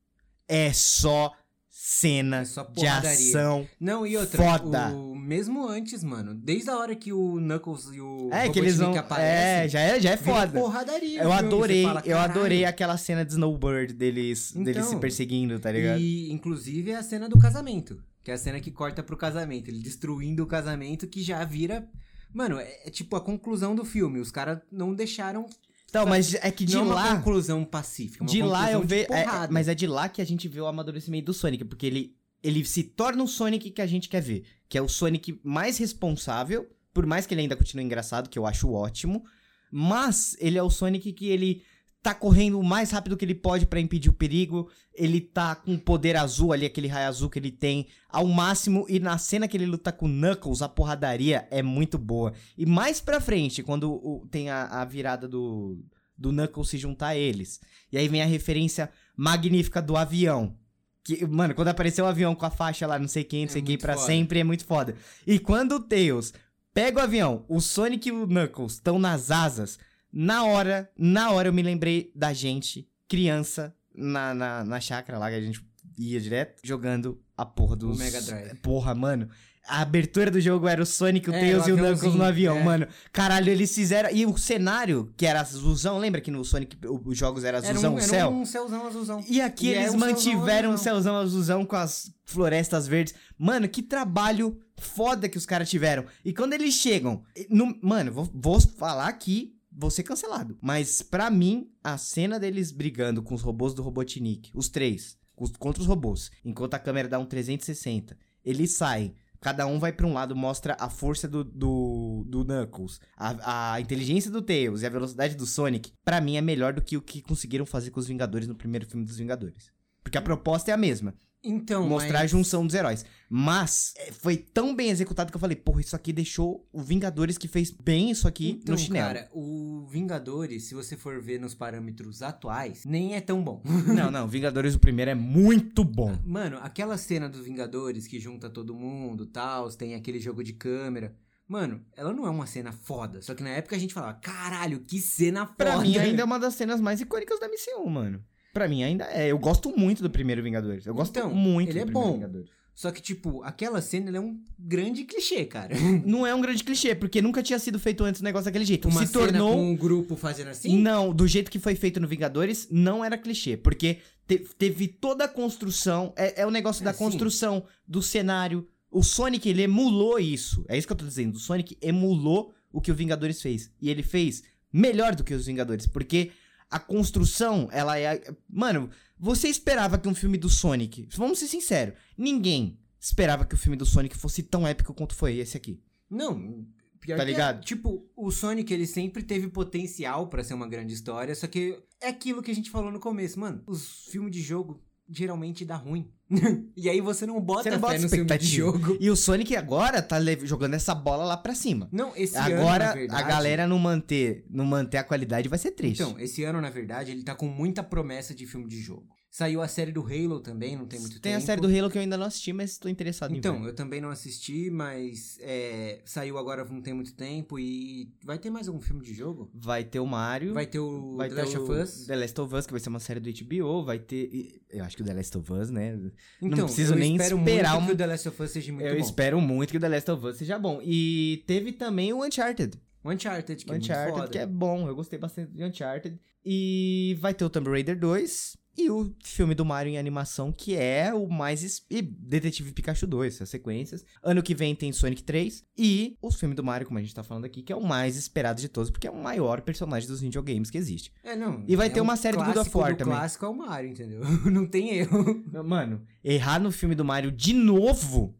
é só cena É só de ação. Não, e outra, Foda. o- mesmo antes, mano, desde a hora que o Knuckles e o É, que eles vão. Robotnik É, aparecem, já é, já é foda. porradaria. Eu adorei, fala, eu adorei aquela cena de Snowbird deles, deles Então, se perseguindo, tá ligado? E, inclusive, é a cena do casamento. Que é a cena que corta pro casamento. Ele destruindo o casamento, que já vira. Mano, é, é tipo a conclusão do filme. Os caras não deixaram. Então, mas é que de não é uma lá, conclusão pacífica. é uma de lá eu conclusão vejo, porrada. mas é de lá que a gente vê o amadurecimento do Sonic, porque ele ele se torna o Sonic que a gente quer ver, que é o Sonic mais responsável, por mais que ele ainda continue engraçado, que eu acho ótimo, mas ele é o Sonic que ele tá correndo o mais rápido que ele pode pra impedir o perigo, ele tá com o poder azul ali, aquele raio azul que ele tem ao máximo, e na cena que ele luta com o Knuckles, a porradaria é muito boa. E mais pra frente, quando o- tem a, a virada do, do Knuckles se juntar a eles, e aí vem a referência magnífica do avião. Que, mano, quando apareceu o avião com a faixa lá, não sei quem, não É sei quem, muito pra foda. sempre, é muito foda. E quando o Tails pega o avião, o Sonic e o Knuckles estão nas asas, na hora, na hora eu me lembrei da gente, criança, na, na, na chácara lá que a gente ia direto, jogando a porra dos... Mega Drive. Porra, mano. A abertura do jogo era o Sonic, o É, Tails o e o Knuckles no avião, é. mano. Caralho, eles fizeram... E o cenário, que era azulzão, lembra que no Sonic o- os jogos era Era azulzão, um, o era céu? um céuzão azulzão. E aqui E é eles um céuzão mantiveram o azulzão. céuzão azulzão com as florestas verdes. Mano, que trabalho foda que os caras tiveram. E quando eles chegam. no- mano, vou, vou falar aqui, vou ser cancelado. Mas pra mim, a cena deles brigando com os robôs do Robotnik, os três, contra os robôs, enquanto a câmera dá um 360, eles saem. Cada um vai pra um lado, mostra a força do, do, do Knuckles, a, a inteligência do Tails e a velocidade do Sonic. Pra mim é melhor do que o que conseguiram fazer com os Vingadores no primeiro filme dos Vingadores. Porque a proposta é a mesma, Então, mostrar a mas- junção dos heróis. Mas é, foi tão bem executado que eu falei, porra, isso aqui deixou o Vingadores que fez bem isso aqui Então, no chinelo. cara, o Vingadores, se você for ver nos parâmetros atuais, nem é tão bom. Não, não, Vingadores o primeiro é muito bom. Mano, aquela cena dos Vingadores que junta todo mundo, tal, tem aquele jogo de câmera. Mano, ela não é uma cena foda. Só que na época a gente falava, caralho, que cena foda. Pra mim ainda é uma das cenas mais icônicas da MCU, mano. Pra mim ainda é. Eu gosto muito do primeiro Vingadores. Eu gosto Então, muito ele do é primeiro bom. Vingadores. Só que, tipo, aquela cena é um grande clichê, cara. Não é um grande clichê, porque nunca tinha sido feito antes um negócio daquele jeito. Uma Se tornou. cena com um grupo fazendo assim. Não, do jeito que foi feito no Vingadores, não era clichê, porque te- teve toda a construção, é, é o negócio É, da sim. construção do cenário. O Sonic, ele emulou isso. É isso que eu tô dizendo. O Sonic emulou o que o Vingadores fez. E ele fez melhor do que os Vingadores, porque a construção, ela é. Mano, você esperava que um filme do Sonic. Vamos ser sinceros, ninguém esperava que o filme do Sonic fosse tão épico quanto foi esse aqui. Não, pior Tá que é, ligado? tipo, o Sonic ele sempre teve potencial pra ser uma grande história, só que é aquilo que a gente falou no começo, mano. Os filmes de jogo geralmente dá ruim. e aí você não bota, Você não bota expectativa. jogo. E o Sonic agora tá jogando essa bola lá pra cima. Não, esse ano, Agora, verdade, a galera não manter, não manter a qualidade vai ser triste. Então, esse ano, na verdade, ele tá com muita promessa de filme de jogo. Saiu a série do Halo também, não tem muito tem tempo. a série do Halo que eu ainda não assisti, mas tô interessado em Então, eu também não assisti, mas é, saiu agora não tem muito tempo e vai ter mais algum filme de jogo? Vai ter o Mario. Vai ter o vai The ter Last o of Us? The Last of Us, que vai ser uma série do HBO. Vai ter. Eu acho que o The Last of Us, né? Então, não preciso eu nem espero esperar muito um- que o The Last of Us seja muito eu bom. espero muito que o The Last of Us seja bom. E teve também o Uncharted. O Uncharted, que é muito Uncharted, foda. que é bom. Eu gostei bastante de Uncharted. E vai ter o Tomb Raider 2. E o filme do Mario em animação, que é o mais. E Detetive Pikachu 2, as sequências. Ano que vem tem Sonic 3. E o filme do Mario, como a gente tá falando aqui, que é o mais esperado de todos, porque é o maior personagem dos videogames que existe. É, não. E vai é ter o uma série do God of War do também. clássico é o Mario, entendeu? não tem erro. Mano, errar no filme do Mario de novo.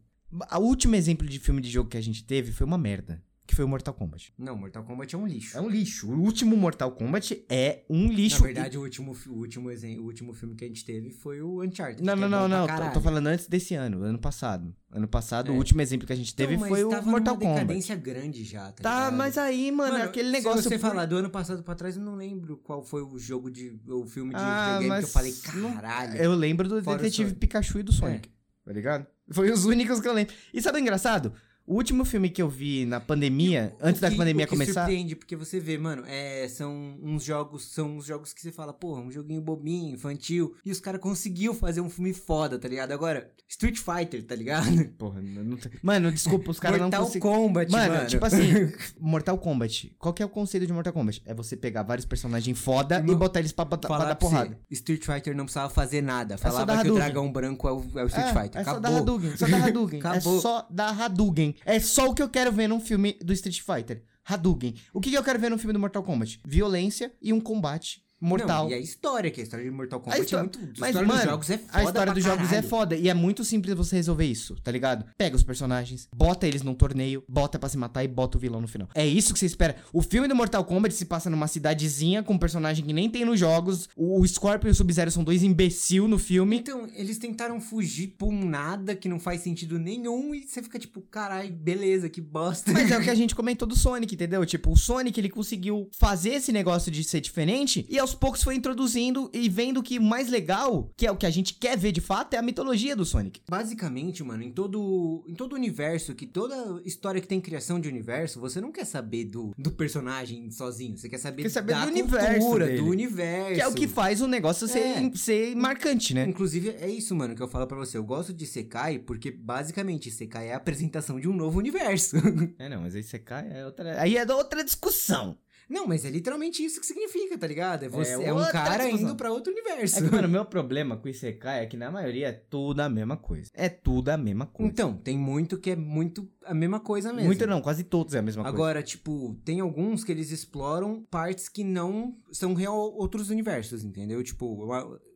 O último exemplo de filme de jogo que a gente teve foi uma merda. Que foi o Mortal Kombat. Não, Mortal Kombat é um lixo. É um lixo. O último Mortal Kombat é um Na lixo. verdade, o último, o, último o último filme que a gente teve foi o Uncharted. Não, não, é não, não. Tô, tô falando antes desse ano, ano passado. Ano passado, É. o último exemplo que a gente teve Então, mas foi o Mortal Kombat. decadência grande já, tá, Tá, mas aí, mano, aquele negócio. Se você por- falar do ano passado pra trás, eu não lembro qual foi o jogo de. o filme de Ah, videogame que eu falei, caralho. Eu lembro do Detetive. Pikachu e do Sonic. Tá ligado? Foi os únicos que eu lembro. E sabe o engraçado? O último filme que eu vi na pandemia, O antes da que- pandemia o que começar. surpreende, porque você vê, mano, é, são uns jogos, são uns jogos que você fala, porra, um joguinho bobinho, infantil, e os caras conseguiu fazer um filme foda, tá ligado? Agora, Street Fighter, tá ligado? Porra, não, tem- Mano, desculpa, os caras não Mortal conseguem. Kombat, Mano, mano. tipo assim, Mortal Kombat. Qual que é o conceito de Mortal Kombat? É você pegar vários personagens foda e Não- botar eles pra, pra Falar dar pra você, porrada. Street Fighter não precisava fazer nada. só Falava dar que o dragão branco é o, é o Street é, Fighter. É só Acabou. dar Hadouken, só dar Hadouken. Acabou. É só dar Hadouken. É só o que eu quero ver num filme do Street Fighter. Hadouken. O que, que eu quero ver no filme do Mortal Kombat? Violência e um combate mortal. Não, e a história, que a história de Mortal Kombat histó- é muito. A Mas, história mano, dos jogos é foda. A história dos jogos é caralho. foda. E é muito simples você resolver isso, tá ligado? Pega os personagens, bota eles num torneio, bota pra se matar e bota o vilão no final. É isso que você espera. O filme do Mortal Kombat se passa numa cidadezinha com um personagem que nem tem nos jogos. O Scorpion e o Sub-Zero são dois imbecil no filme. Então, eles tentaram fugir por nada que não faz sentido nenhum e você fica tipo, caralho, beleza, que bosta. Mas é o que a gente comentou do Sonic, entendeu? Tipo, o Sonic ele conseguiu fazer esse negócio de ser diferente e aos poucos foi introduzindo e vendo que o mais legal, que é o que a gente quer ver de fato, é a mitologia do Sonic. Basicamente, mano, em todo, em todo universo, que toda história que tem criação de universo, você não quer saber do, do personagem sozinho. Você quer saber, Quer saber da do universo cultura, dele. do universo. Que é o que faz o negócio ser, É. ser marcante, né? Inclusive, é isso, mano, que eu falo pra você. Eu gosto de Sekai porque, basicamente, Sekai é a apresentação de um novo universo. É, não, mas aí você cai, é outra. Aí é outra discussão. Não, mas é literalmente isso que significa, tá ligado? É, você, é, um outra cara indo pra outro universo. É que, mano, o meu problema com o Isekai é que na maioria é tudo a mesma coisa. É tudo a mesma coisa. Então, tem muito que é muito a mesma coisa mesmo. Muito não, quase todos é a mesma coisa. Agora, tipo, tem alguns que eles exploram partes que não são real outros universos, entendeu? Tipo,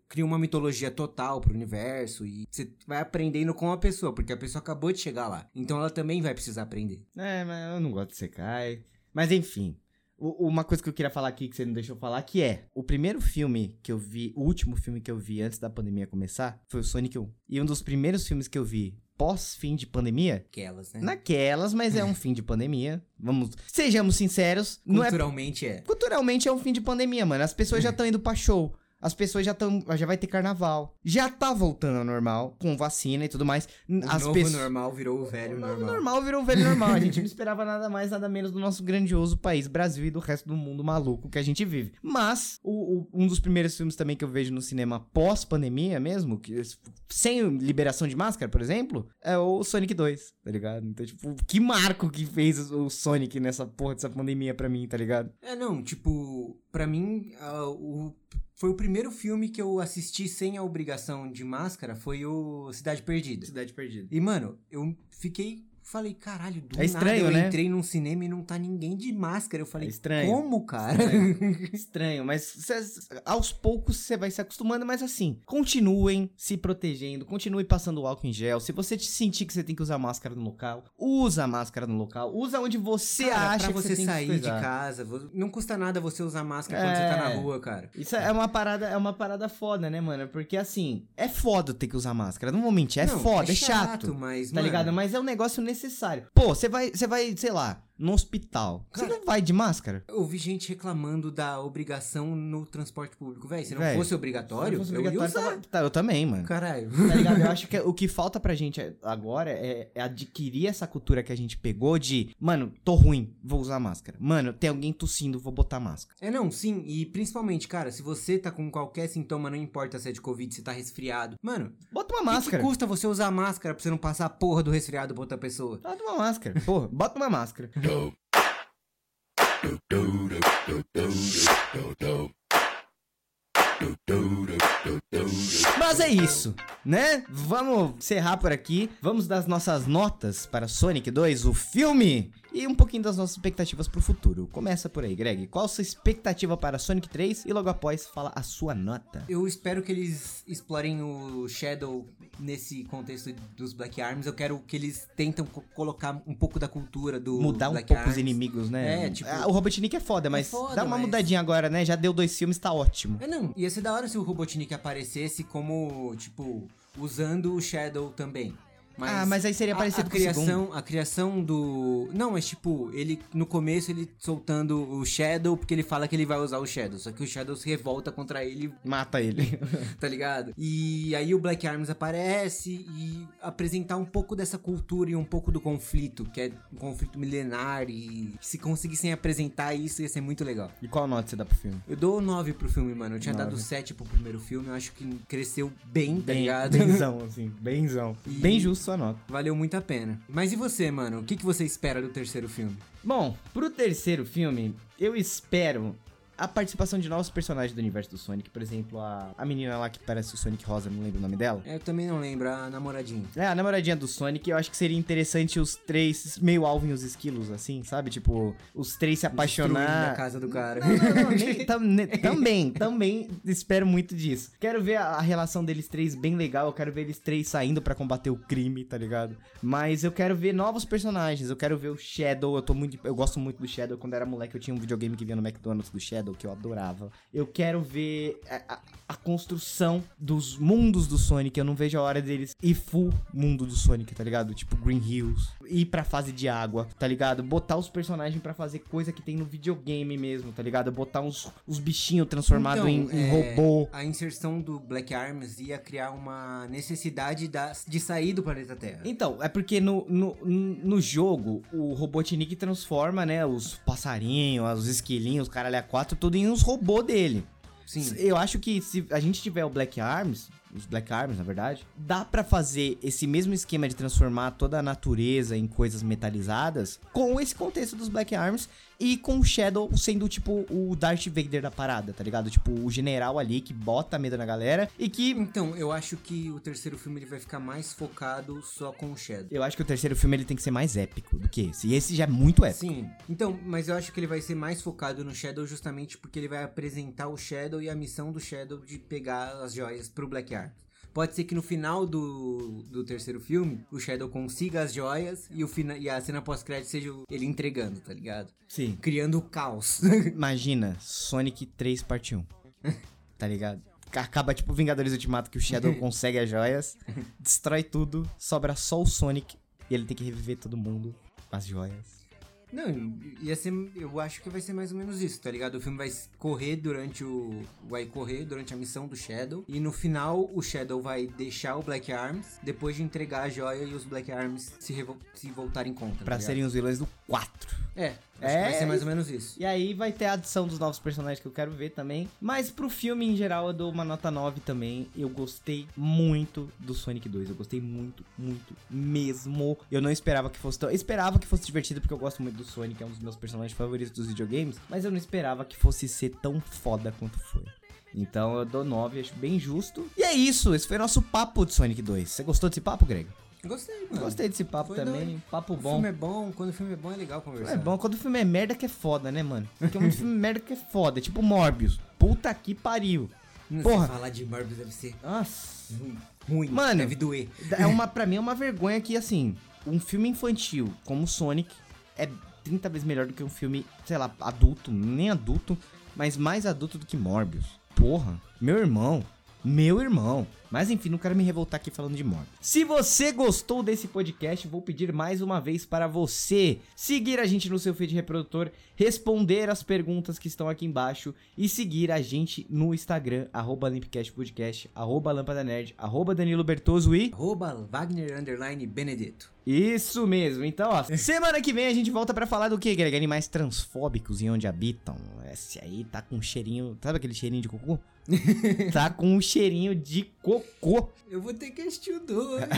cria uma mitologia total pro universo e você vai aprendendo com a pessoa, porque a pessoa acabou de chegar lá. Então ela também vai precisar aprender. É, mas eu não gosto de Isekai. Mas enfim. Uma coisa que eu queria falar aqui que você não deixou falar, que é o primeiro filme que eu vi, o último filme que eu vi antes da pandemia começar, foi o Sonic 1. E um dos primeiros filmes que eu vi pós-fim de pandemia, Aquelas, né? naquelas, mas é um fim de pandemia. Vamos, sejamos sinceros, é Culturalmente é. Culturalmente é um fim de pandemia, mano. As pessoas já estão indo pra show. As pessoas já estão. Já vai ter carnaval. Já tá voltando ao normal, com vacina e tudo mais. O As novo pessoas. normal virou o velho O normal. normal virou o velho normal. A gente não esperava nada mais, nada menos do nosso grandioso país, Brasil e do resto do mundo maluco que a gente vive. Mas, o- o- um dos primeiros filmes também que eu vejo no cinema pós-pandemia mesmo, que, sem liberação de máscara, por exemplo, é o Sonic 2, tá ligado? Então, tipo, que marco que fez o Sonic nessa porra dessa pandemia pra mim, tá ligado? É, não, tipo, pra mim, ah, o, foi o primeiro filme que eu assisti sem a obrigação de máscara, foi o Cidade Perdida. Cidade Perdida. E, mano, eu fiquei. Falei, caralho, do É estranho, nada eu né? entrei num cinema e não tá ninguém de máscara. Eu falei, É estranho. como, cara? Estranho, mas cê- aos poucos você vai se acostumando, mas assim, continuem se protegendo, continue passando álcool em gel. Se você te sentir que você tem que usar máscara no local, usa a máscara no local, usa onde você Cara, acha pra que você você tem sair que de casa, não custa nada você usar máscara quando você tá na É. rua, cara. Isso é uma parada, é uma parada foda, né, mano? Porque assim, é foda ter que usar máscara. Não vou mentir, é Não, foda, é chato. mas, Tá mano, ligado? Mas é um negócio necessário. Pô, você vai, você vai, sei lá, no hospital. Você Cara, não vai de máscara? Eu vi gente reclamando da obrigação no transporte público, velho. Se não Véi, fosse obrigatório, não fosse eu ia obrigatório, usar. tá, eu também, mano. Caralho. Tá ligado? Eu acho que o que falta pra gente agora é, é adquirir essa cultura que a gente pegou de, mano, tô ruim, vou usar máscara. Mano, tem alguém tossindo, vou botar máscara. É, não, sim. E principalmente, cara, se você tá com qualquer sintoma, não importa se é de Covid, se tá resfriado. Mano, Bota uma o que, que máscara. custa você usar máscara pra você não passar a porra do resfriado pra outra pessoa? Bota uma máscara. Porra, bota uma máscara. Mas é isso, né? Vamos encerrar por aqui. Vamos dar as nossas notas para Sonic 2, o filme, e um pouquinho das nossas expectativas pro futuro. Começa por aí, Greg. Qual a sua expectativa para Sonic 3? E logo após, fala a sua nota. Eu espero que eles explorem o Shadow nesse contexto dos Black Arms. Eu quero que eles tentam co- colocar um pouco da cultura do Mudar um Black pouco os Arms. inimigos, né? É, tipo- Ah, o Robotnik é foda, mas foda, dá uma mas- mudadinha agora, né? Já deu dois filmes, tá ótimo. É, não. Ia ser da hora se o Robotnik aparecesse como, tipo, usando o Shadow também. Mas ah, mas aí seria a- parecido a, com o segundo. criação, a criação do. Não, mas tipo, ele no começo ele soltando o Shadow porque ele fala que ele vai usar o Shadow, só que o Shadow se revolta contra ele, Mata ele. tá ligado? E aí o Black Arms aparece e apresentar um pouco dessa cultura e um pouco do conflito, que é um conflito milenar e se conseguissem apresentar isso ia ser muito legal. e qual nota você dá pro filme? Eu dou 9 pro filme, mano. Eu tinha Nove. dado 7 pro primeiro filme, eu acho que cresceu bem, tá Bem, ligado? benzão, assim, benzão. E- Bem justo sua nota. Valeu muito a pena. Mas e você, mano? O que, que você espera do terceiro filme? Bom, pro terceiro filme, eu espero a participação de novos personagens do universo do Sonic. Por exemplo, a, a menina lá que parece o Sonic Rosa, não lembro o nome dela. É, Eu também não lembro, a namoradinha. É, a namoradinha do Sonic, eu acho que seria interessante os três, meio Alvin e os esquilos, assim, sabe? Tipo, os três se apaixonar. a casa do cara. Não, não, não, nem- tam- ne- também, também espero muito disso. Quero ver a, a relação deles três bem legal, eu quero ver eles três saindo pra combater o crime, tá ligado? Mas eu quero ver novos personagens, eu quero ver o Shadow, eu tô muito, eu gosto muito do Shadow, quando era moleque eu tinha um videogame que vinha no McDonald's do Shadow, que eu adorava. Eu quero ver a, a- a construção dos mundos do Sonic, eu não vejo a hora deles ir full mundo do Sonic, tá ligado? Tipo Green Hills, ir pra fase de água, tá ligado? Botar os personagens pra fazer coisa que tem no videogame mesmo, tá ligado? Botar uns, os bichinhos transformados Então, em, em é, robô. A inserção do Black Arms ia criar uma necessidade da, de sair do planeta Terra. Então, é porque no, no, no jogo, o Robotnik transforma, né, os passarinhos, os esquilinhos, os caralho a quatro, tudo em uns robôs dele. Sim. Eu acho que se a gente tiver o Black Arms, os Black Arms, na verdade, dá pra fazer esse mesmo esquema de transformar toda a natureza em coisas metalizadas com esse contexto dos Black Arms e com o Shadow sendo tipo o Darth Vader da parada, tá ligado? Tipo o general ali que bota medo na galera e que Então, eu acho que o terceiro filme ele vai ficar mais focado só com o Shadow. eu acho que o terceiro filme ele tem que ser mais épico do que esse. E esse já é muito épico. Sim, então, mas eu acho que ele vai ser mais focado no Shadow justamente porque ele vai apresentar o Shadow e a missão do Shadow de pegar as joias pro Black Arms. Pode ser que no final do, do terceiro filme, o Shadow consiga as joias e, o fina, e a cena pós-crédito seja ele entregando, tá ligado? Sim. Criando o caos. Imagina, Sonic 3 parte 1. Tá ligado? Acaba tipo Vingadores Ultimato que o Shadow consegue as joias, destrói tudo, sobra só o Sonic e ele tem que reviver todo mundo com as joias. Não, ia ser. Eu acho que vai ser mais ou menos isso, tá ligado? O filme vai correr durante o. Vai correr durante a missão do Shadow. E no final, o Shadow vai deixar o Black Arms depois de entregar a joia e os Black Arms se, se voltarem contra. tá Pra ligado? serem os vilões do 4. É, acho É, que vai ser mais ou menos isso. E aí vai ter a adição dos novos personagens que eu quero ver também. Mas pro filme em geral eu dou uma nota 9 também. Eu gostei muito do Sonic 2. Eu gostei muito, muito mesmo. Eu não esperava que fosse tão. Eu esperava que fosse divertido porque eu gosto muito do Sonic, é um dos meus personagens favoritos dos videogames. Mas eu não esperava que fosse ser tão foda quanto foi. Então eu dou 9, acho bem justo. E é isso, esse foi nosso papo de Sonic 2. Você gostou desse papo, Greg? Gostei, mano. Gostei desse papo Foi também. doido. Papo O bom. filme é bom, quando o filme é bom é legal conversar. É bom quando o filme é merda que é foda, né, mano? Porque é um filme merda que é foda, tipo Morbius. Puta que pariu. Não Porra. falar de Morbius deve ser Nossa. ruim. ruim Mano. deve doer. É uma, pra mim é uma vergonha que, assim, um filme infantil como Sonic é 30 vezes melhor do que um filme, sei lá, adulto, nem adulto, mas mais adulto do que Morbius. Porra, meu irmão. Meu irmão. Mas enfim, não quero me revoltar aqui falando de Morbius. Se você gostou desse podcast, vou pedir mais uma vez para você seguir a gente no seu feed reprodutor, responder as perguntas que estão aqui embaixo e seguir a gente no Instagram, arroba Podcast, arroba Lâmpada Nerd, arroba Danilo Bertoso e... Arroba Wagner Underline Benedetto. Isso mesmo. Então, ó, semana que vem a gente volta pra falar do que, Greg? Animais transfóbicos e onde habitam. Esse aí tá com um cheirinho. Sabe aquele cheirinho de cocô? tá com um cheirinho de cocô. Eu vou ter que assistir o dois.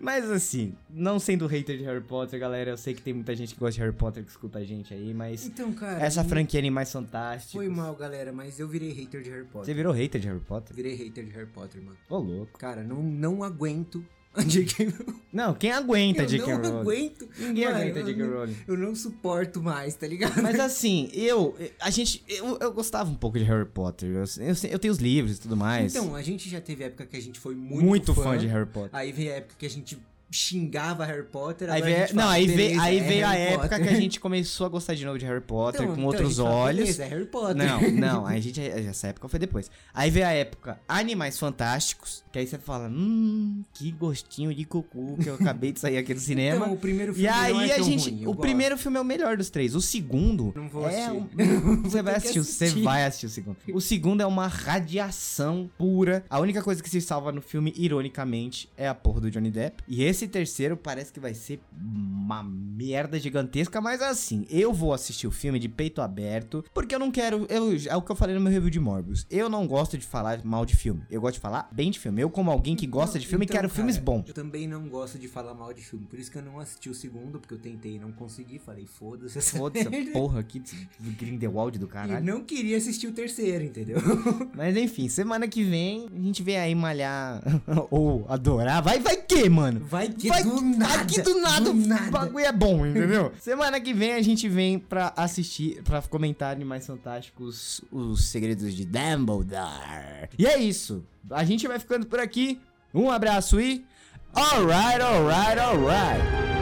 Mas assim, não sendo hater de Harry Potter, galera, eu sei que tem muita gente que gosta de Harry Potter que escuta a gente aí, mas então, cara. essa franquia Animais Fantásticos. Foi mal, galera, mas eu virei hater de Harry Você Potter. virou hater de Harry Potter? Virei hater de Harry Potter, mano. Ô, louco. Cara, não, não aguento J.K. Não, quem aguenta Eu J.K. não Rowling? aguento. Ninguém Mano, aguenta eu J.K. não- Rowling. Eu não suporto mais, tá ligado? Mas assim, eu. A gente. Eu, eu gostava um pouco de Harry Potter. Eu, eu, eu tenho os livros e tudo mais. Então, a gente já teve época que a gente foi muito, muito, fã. de Harry Potter. Aí veio a época que a gente xingava Harry Potter. Aí veio, não, fala, aí veio, aí é veio a Harry época Potter. que a gente começou a gostar de novo de Harry Potter Então, com então outros fala, olhos. beleza, é Harry Potter. Não, não, a gente, essa época foi depois. Aí veio a época Animais Fantásticos, que aí você fala, hum, que gostinho de cocô que eu acabei de sair aqui do cinema. Então, o primeiro e filme aí não é a gente, ruim, o gosto. primeiro filme é o melhor dos três. O segundo Não vou é assistir. um- você vai que assistir, você assistir. vai assistir o segundo. O segundo é uma radiação pura. A única coisa que se salva no filme, ironicamente, é a porra do Johnny Depp. E esse esse terceiro parece que vai ser uma merda gigantesca, mas assim, eu vou assistir o filme de peito aberto, porque eu não quero. Eu, é o que eu falei no meu review de Morbius. Eu não gosto de falar mal de filme. Eu gosto de falar bem de filme. Eu, como alguém que gosta de filme, Então, quero cara, filmes bons. Eu também não gosto de falar mal de filme. Por isso que eu não assisti o segundo, porque eu tentei e não consegui. Falei, foda-se essa Foda-se, porra aqui do Grindelwald do caralho. não queria assistir o terceiro, entendeu? Mas enfim, semana que vem a gente vem aí malhar ou adorar. Vai, vai que, mano? Vai que Vai do nada. Aqui do nada, do o nada. bagulho é bom, entendeu? Semana que vem a gente vem pra assistir, pra comentar Animais Fantásticos, os segredos de Dumbledore. E é isso. A gente vai ficando por aqui. Um abraço e... Alright, alright, alright.